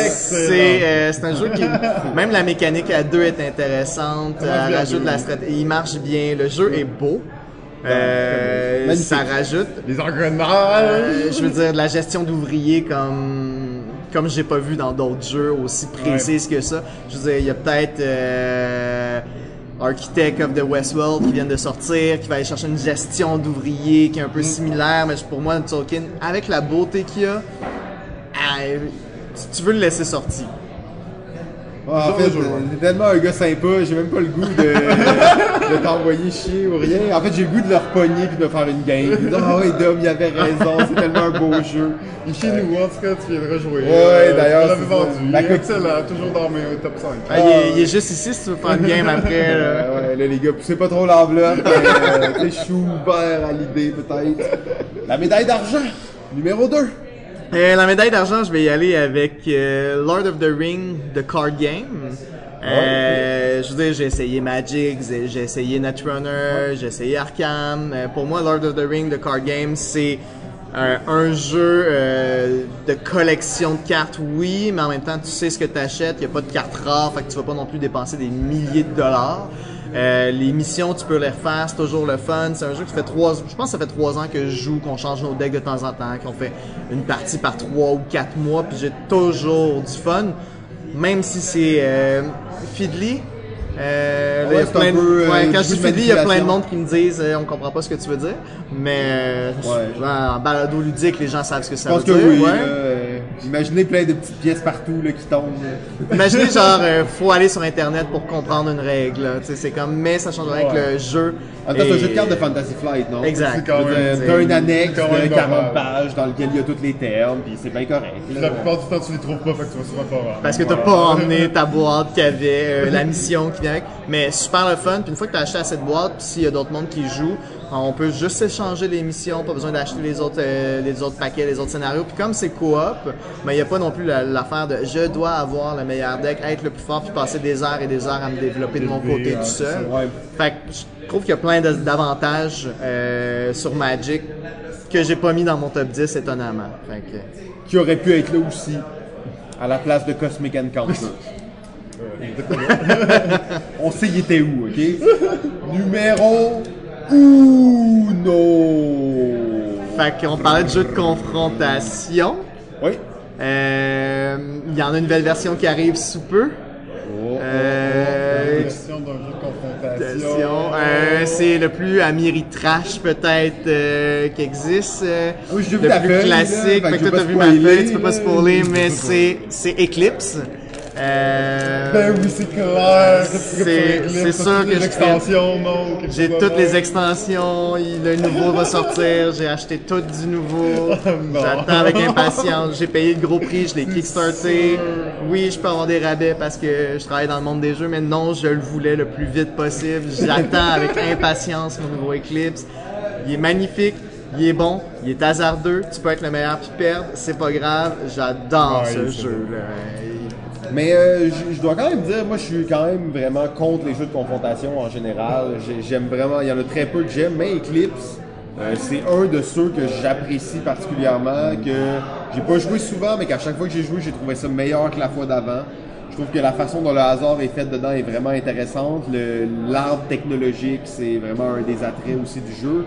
C'est euh, c'est un jeu qui même la mécanique à deux est intéressante, elle rajoute la stratégie, il marche bien, le jeu est beau. Euh, ça rajoute Les engrenages. euh, je veux dire de la gestion d'ouvriers comme comme j'ai pas vu dans d'autres jeux aussi précises que ça. Je veux dire, il y a peut-être euh, Architect of the Westworld qui vient de sortir, qui va aller chercher une gestion d'ouvriers qui est un peu similaire, mais pour moi, Tolkien, avec la beauté qu'il a, ah, tu veux le laisser sortir. Ah, en fait, t'es tellement un gars sympa, j'ai même pas le goût de, de t'envoyer chier ou rien. En fait, j'ai le goût de leur pogner puis de faire une game. Ah ouais, Dom, il avait raison, c'est tellement un beau jeu. Et chez nous, en tout cas, tu viendras jouer. Ouais, d'ailleurs, On l'avait c'est ça. vendu. La Il est excellent, toujours dans mes top 5. Ah, il, est, il est juste ici si tu veux faire une game après. là. Ouais, ouais, là, les gars, poussez pas trop l'enveloppe. Euh, T'es chou ouvert à l'idée, peut-être. La médaille d'argent, numéro 2. Euh, la médaille d'argent, je vais y aller avec euh, Lord of the Ring, The Card Game. Euh, Je veux dire, j'ai essayé Magic, j'ai essayé Netrunner, j'ai essayé Arkham. Euh, pour moi, Lord of the Ring, The Card Game, c'est un, un jeu euh, de collection de cartes, oui, mais en même temps, tu sais ce que tu achètes. Il n'y a pas de cartes rares, fait que tu vas pas non plus dépenser des milliers de dollars. Euh, les missions, tu peux les refaire, c'est toujours le fun. C'est un jeu qui fait trois, je pense que ça fait trois ans que je joue, qu'on change nos decks de temps en temps, qu'on fait une partie par trois ou quatre mois, puis j'ai toujours du fun, même si c'est euh, fiddly. Euh, là, Ouais, il y a c'est un plein de- peu, euh, ouais, quand je dis de fiddly, il y a plein de monde qui me disent euh, on comprend pas ce que tu veux dire, mais euh, Ouais. en balado ludique, les gens savent ce que ça Je pense veut que dire. oui. ouais. là, euh, imaginez plein de petites pièces partout là, qui tombent. Imaginez genre euh, faut aller sur internet pour comprendre une règle. là. Tu sais, C'est comme mais ça change rien que le jeu. En temps, c'est un jeu de cartes de Fantasy Flight, non? Exact. C'est T'as une annexe de 40 normal. pages dans lequel il y a tous les termes, puis c'est bien correct. là. La plupart du temps, tu les trouves pas, fait que tu vas souvent pas voir. Parce que t'as pas emmené ta boîte qu'il y avait, euh, la mission qui Mais super le fun. Puis une fois que t'as acheté à cette boîte, puis s'il y a d'autres mondes qui jouent, on peut juste échanger les missions, pas besoin d'acheter les autres, euh, les autres paquets, les autres scénarios. Puis comme c'est coop, mais il n'y a pas non plus la- l'affaire de je dois avoir le meilleur deck, être le plus fort, puis passer des heures et des heures à me développer de mon côté tout seul. Fait que je trouve qu'il y a plein de- d'avantages euh, sur Magic que j'ai pas mis dans mon top 10 étonnamment. Fait que, Qui aurait pu être là aussi, à la place de Cosmic Encounter. On sait il était où, ok? Numéro uno. fait qu'on parlait de jeu de confrontation. Oui. Euh, Il y en a une nouvelle version qui arrive sous peu. Euh, Question d'un jeu de confrontation. version, euh, c'est le plus Amiri-trash peut-être euh, qui existe. Ah oui, j'ai le plus feuille, là, classique. fait que je toi, t'as vu ma feuille, tu peux pas spoiler, mais c'est c'est Eclipse. Euh, Ben oui, c'est clair. C'est- sûr que J'ai chose toutes les extensions, il- le nouveau va sortir, j'ai acheté tout du nouveau. non. J'attends avec impatience. J'ai payé le gros prix, je l'ai kickstarté. Oui, je peux avoir des rabais parce que je travaille dans le monde des jeux, mais non, je le voulais le plus vite possible. J'attends avec impatience mon nouveau Eclipse. Il est magnifique, il est bon, il est hasardeux, tu peux être le meilleur puis perdre, c'est pas grave, j'adore Ouais, ce jeu. là. Mais euh, je dois quand même dire, moi je suis quand même vraiment contre les jeux de confrontation en général. J'ai- J'aime vraiment, il y en a très peu que j'aime, mais Eclipse, euh, c'est un de ceux que j'apprécie particulièrement, que j'ai pas joué souvent, mais qu'à chaque fois que j'ai joué, j'ai trouvé ça meilleur que la fois d'avant. Je trouve que la façon dont le hasard est fait dedans est vraiment intéressante. L'arbre technologique, c'est vraiment un des attraits aussi du jeu.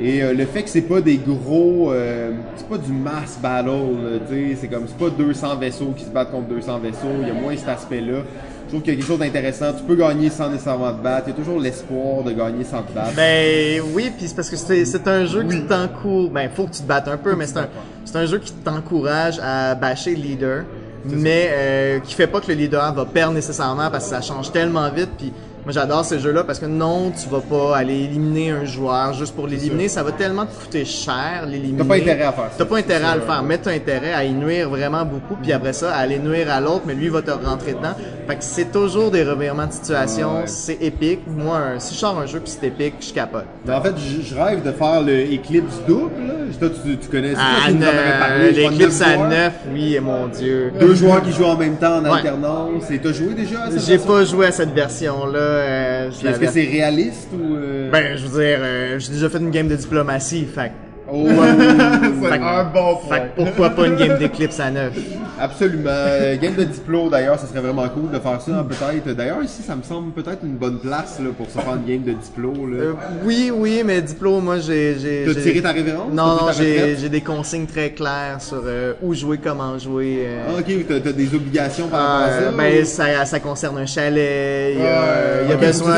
Et euh, le fait que c'est pas des gros, euh, c'est pas du mass battle, tu sais, c'est comme c'est pas 200 vaisseaux qui se battent contre 200 vaisseaux, il y a moins cet aspect-là. Je trouve qu'il y a quelque chose d'intéressant. Tu peux gagner sans nécessairement te battre. Il y a toujours l'espoir de gagner sans te battre. Ben oui, puis c'est parce que c'est un jeu qui t'encourage. Ben faut que tu te battes un peu, mais c'est un c'est un jeu qui t'encourage à bâcher le leader, mais euh, qui fait pas que le leader va perdre nécessairement parce que ça change tellement vite. Puis Moi, j'adore ces jeux-là parce que non, tu vas pas aller éliminer un joueur juste pour l'éliminer. Ça va tellement te coûter cher, l'éliminer. T'as pas intérêt à faire ça. T'as pas intérêt à le faire. Mais t'as intérêt à y nuire vraiment beaucoup, puis après ça, à aller nuire à l'autre, mais lui va te rentrer dedans. Fait que c'est toujours des revirements de situation. Ouais. C'est épique. Moi, si je sors un jeu puis c'est épique, je capote. En fait, je rêve de faire le Eclipse double. Toi, tu, tu connais ça, Ah, neuf à joueurs. 9, oui, mon dieu. Deux joueurs qui jouent en même temps en Ouais. alternance. Et t'as joué déjà à cette J'ai pas joué à cette version-là. Euh, Est-ce que c'est réaliste ou. euh, Ben, je veux dire, euh, j'ai déjà fait une game de diplomatie, fait, Oh, C'est un bon point. fait pourquoi pas une game d'éclipse à 9? Absolument. Euh, Game de Diplo, d'ailleurs, ça serait vraiment cool de faire ça, hein, peut-être. D'ailleurs, ici, ça me semble peut-être une bonne place là, pour se faire une game de Diplo. Là. Euh, oui, oui, mais Diplo, moi, j'ai... T'as j'ai- tiré ta révérence? Non, non, j'ai des consignes très claires sur euh, où jouer, comment jouer. euh. Ah, ok, t'as t'as des obligations par rapport à Euh, ça? ben, ou- ça, ça concerne un chalet, il y a, Ouais, il y a ok, besoin...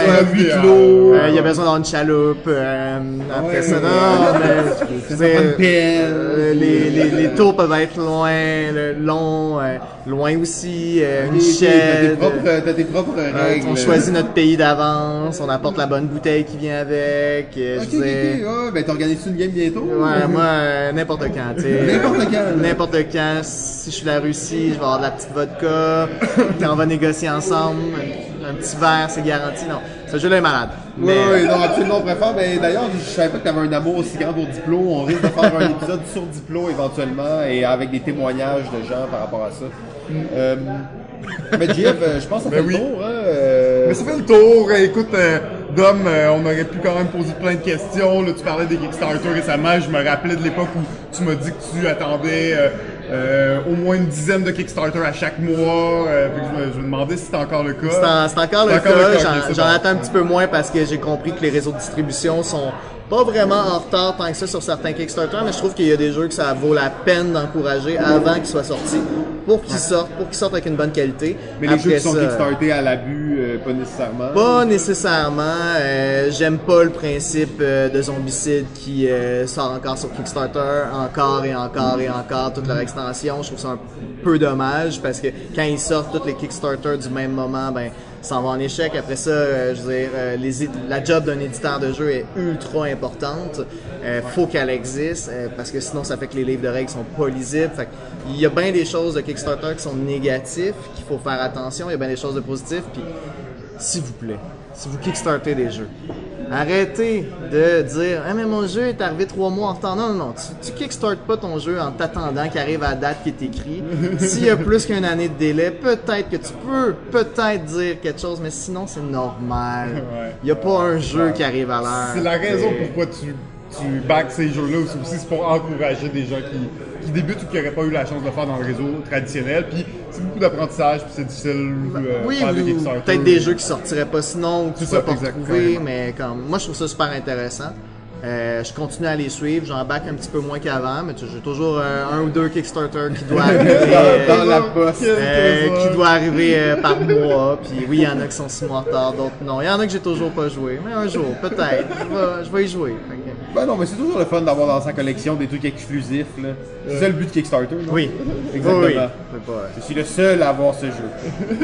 il y a besoin d'avoir une chaloupe. après Ouais, ça, ouais. non, mais... Ça prend une pelle. les, les, les tours peuvent être loin, le- longs, euh, loin aussi, euh, une T'as tes chaîne. propres, t'as tes propres Euh, règles. on choisit notre pays d'avance, on apporte la bonne bouteille qui vient avec. euh, Ok, ok. Ouais, ben, t'organises une game bientôt? Ouais, moi, euh, n'importe quand, tu sais. N'importe quand. N'importe quand. Si je suis la Russie, je vais avoir de la petite vodka. On va négocier ensemble, un, petit verre, c'est garanti. Non, ce jeu-là est malade. Oui, Mais, oui, non, absolument, on préfère. Ben, d'ailleurs, je savais pas que tu avais un amour aussi grand pour Diplo. On risque de faire un épisode sur Diplo éventuellement et avec des témoignages de gens par rapport à ça. Euh, mais Jeff, euh, je pense que ça fait Ben le oui. tour. Hein, euh, Mais ça fait le tour. Écoute, euh, Dom, euh, on aurait pu quand même poser plein de questions. Là, tu parlais des Kickstarter récemment. Je me rappelais de l'époque où tu m'as dit que tu attendais euh, au moins une dizaine de Kickstarter à chaque mois. Euh, je, me, je me demandais si c'était encore le cas. C'est en- c'est encore le encore cas. J'en- attends un petit peu moins parce que j'ai compris que les réseaux de distribution sont pas vraiment en retard tant que ça sur certains Kickstarter, mais je trouve qu'il y a des jeux que ça vaut la peine d'encourager avant qu'ils soient sortis, pour qu'ils sortent, pour qu'ils sortent avec une bonne qualité. mais les jeux qui sont ça, kickstartés à l'abus, euh, pas nécessairement. Pas nécessairement. Euh, J'aime pas le principe euh, de Zombicide qui euh, sort encore sur Kickstarter, encore et encore et encore, toute leur extension. Je trouve ça un peu dommage parce que quand ils sortent tous les Kickstarter du même moment, ben ça en va en échec. Après ça, euh, je veux dire, euh, les, la job d'un éditeur de jeu est ultra importante. Euh, faut qu'elle existe euh, parce que sinon ça fait que les livres de règles sont pas lisibles. Fait il y a bien des choses de Kickstarter qui sont négatifs, qu'il faut faire attention. Il y a bien des choses de positifs. Puis s'il vous plaît, si vous kickstartez des jeux, arrêtez de dire Ah, mais mon jeu est arrivé trois mois en retard. Non, non, non. Tu, tu kickstartes pas ton jeu en t'attendant qu'il arrive à la date qui est écrite. S'il y a plus qu'une année de délai, peut-être que tu peux peut-être dire quelque chose, mais sinon, c'est normal. Il n'y a pas un jeu qui arrive à l'heure. C'est la raison pourquoi tu, tu backs ces jeux-là aussi. C'est pour encourager des gens qui, qui débutent ou qui n'auraient pas eu la chance de le faire dans le réseau traditionnel. Puis c'est beaucoup d'apprentissage, puis c'est difficile euh, Oui, faire des ou Kickstarter. peut-être des jeux qui sortiraient pas sinon, que tu peux pas retrouver, mais comme moi je trouve ça super intéressant. Euh, je continue à les suivre, j'en back un petit peu moins qu'avant, mais j'ai toujours euh, un ou deux Kickstarter qui doit arriver, euh, Dans la poste. euh, qui doit arriver par mois. Puis oui, il y en a qui sont six mois en retard, d'autres non. Il y en a que j'ai toujours pas joué, mais un jour, peut-être, je vais, je vais y jouer. Que- Ben non, mais c'est toujours le fun d'avoir dans sa collection des trucs exclusifs. C'est ça le but de Kickstarter, non? Oui, Exactement. Oui, oui. C'est pas- Je suis le seul à avoir ce jeu.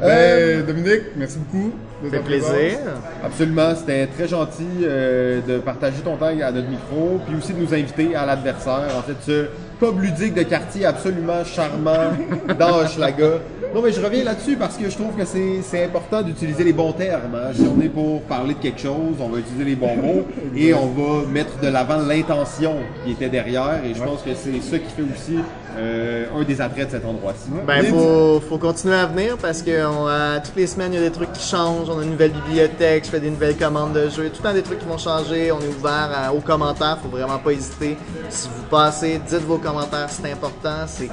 Ben, Dominique, merci beaucoup. Ça fait plaisir. Absolument, c'était très gentil euh, de partager ton temps à notre micro, puis aussi de nous inviter à l'adversaire. En fait, ce pub ludique de quartier absolument charmant dans Hochelaga. Non, mais je reviens là-dessus parce que je trouve que c'est c'est important d'utiliser les bons termes. hein. Si on est pour parler de quelque chose, on va utiliser les bons mots et on va mettre de l'avant l'intention qui était derrière. Et je pense que c'est ça qui fait aussi euh, un des attraits de cet endroit-ci. Ben, faut, faut continuer à venir parce que on, euh, toutes les semaines, il y a des trucs qui changent. On a une nouvelle bibliothèque, je fais des nouvelles commandes de jeux. Tout le temps des trucs qui vont changer. On est ouvert à- aux commentaires, faut vraiment pas hésiter. Si vous passez, dites vos commentaires, c'est important. C'est,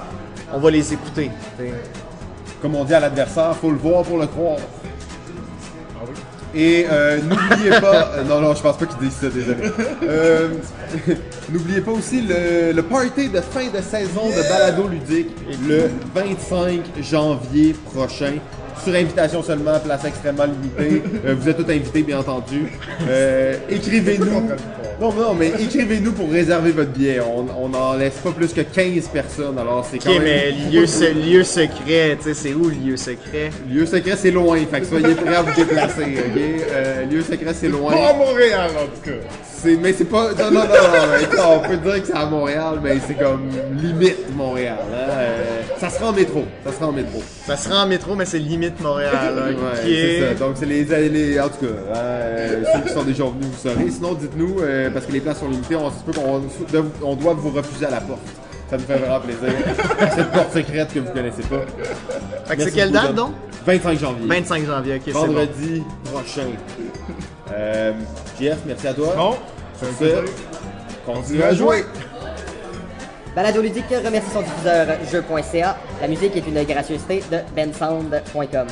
on va les écouter. t'sais. comme on dit à l'adversaire, faut le voir pour le croire. Et euh, n'oubliez pas, euh, non non, je pense pas qu'ils disent ça, désolé. Euh, n'oubliez pas aussi le, party de fin de saison de balado ludique le 25 janvier prochain. Sur invitation seulement, place extrêmement limitée. Euh, vous êtes tous invités, bien entendu. Euh, Écrivez-nous Non, non, mais écrivez-nous pour réserver votre billet. On on n'en laisse pas plus que 15 personnes, alors c'est quand Ok, même... mais lieu, se- lieu secret, tu sais, c'est où le lieu secret? Lieu secret, c'est loin, fait que soyez prêts à vous déplacer, ok? Euh, lieu secret, c'est loin. Pas à Montréal, en tout cas. C'est, mais c'est pas. Non, non, non, non, mais on peut dire que c'est à Montréal, mais c'est comme limite Montréal. Hein? Euh, ça sera en métro. Ça sera en métro. Ça sera en métro, mais c'est limite Montréal. Ouais, ok. c'est ça. Donc, c'est les, les. En tout cas, hein, euh, ceux qui sont déjà venus, vous saurez. Sinon, dites-nous, euh, parce que les places sont limitées, on se peut qu'on on doit vous refuser à la porte. Ça nous fait vraiment plaisir. Cette porte secrète que vous connaissez pas. Fait que c'est quelle date donc? 25 janvier. 25 janvier, ok, c'est bon. Vendredi prochain. Euh, Jeff, merci à toi. Bon, c'est un Sur ce. Continue à jouer. Balado Ludique remercie son diffuseur jeu.ca. La musique est une gracieuseté de bensound.com.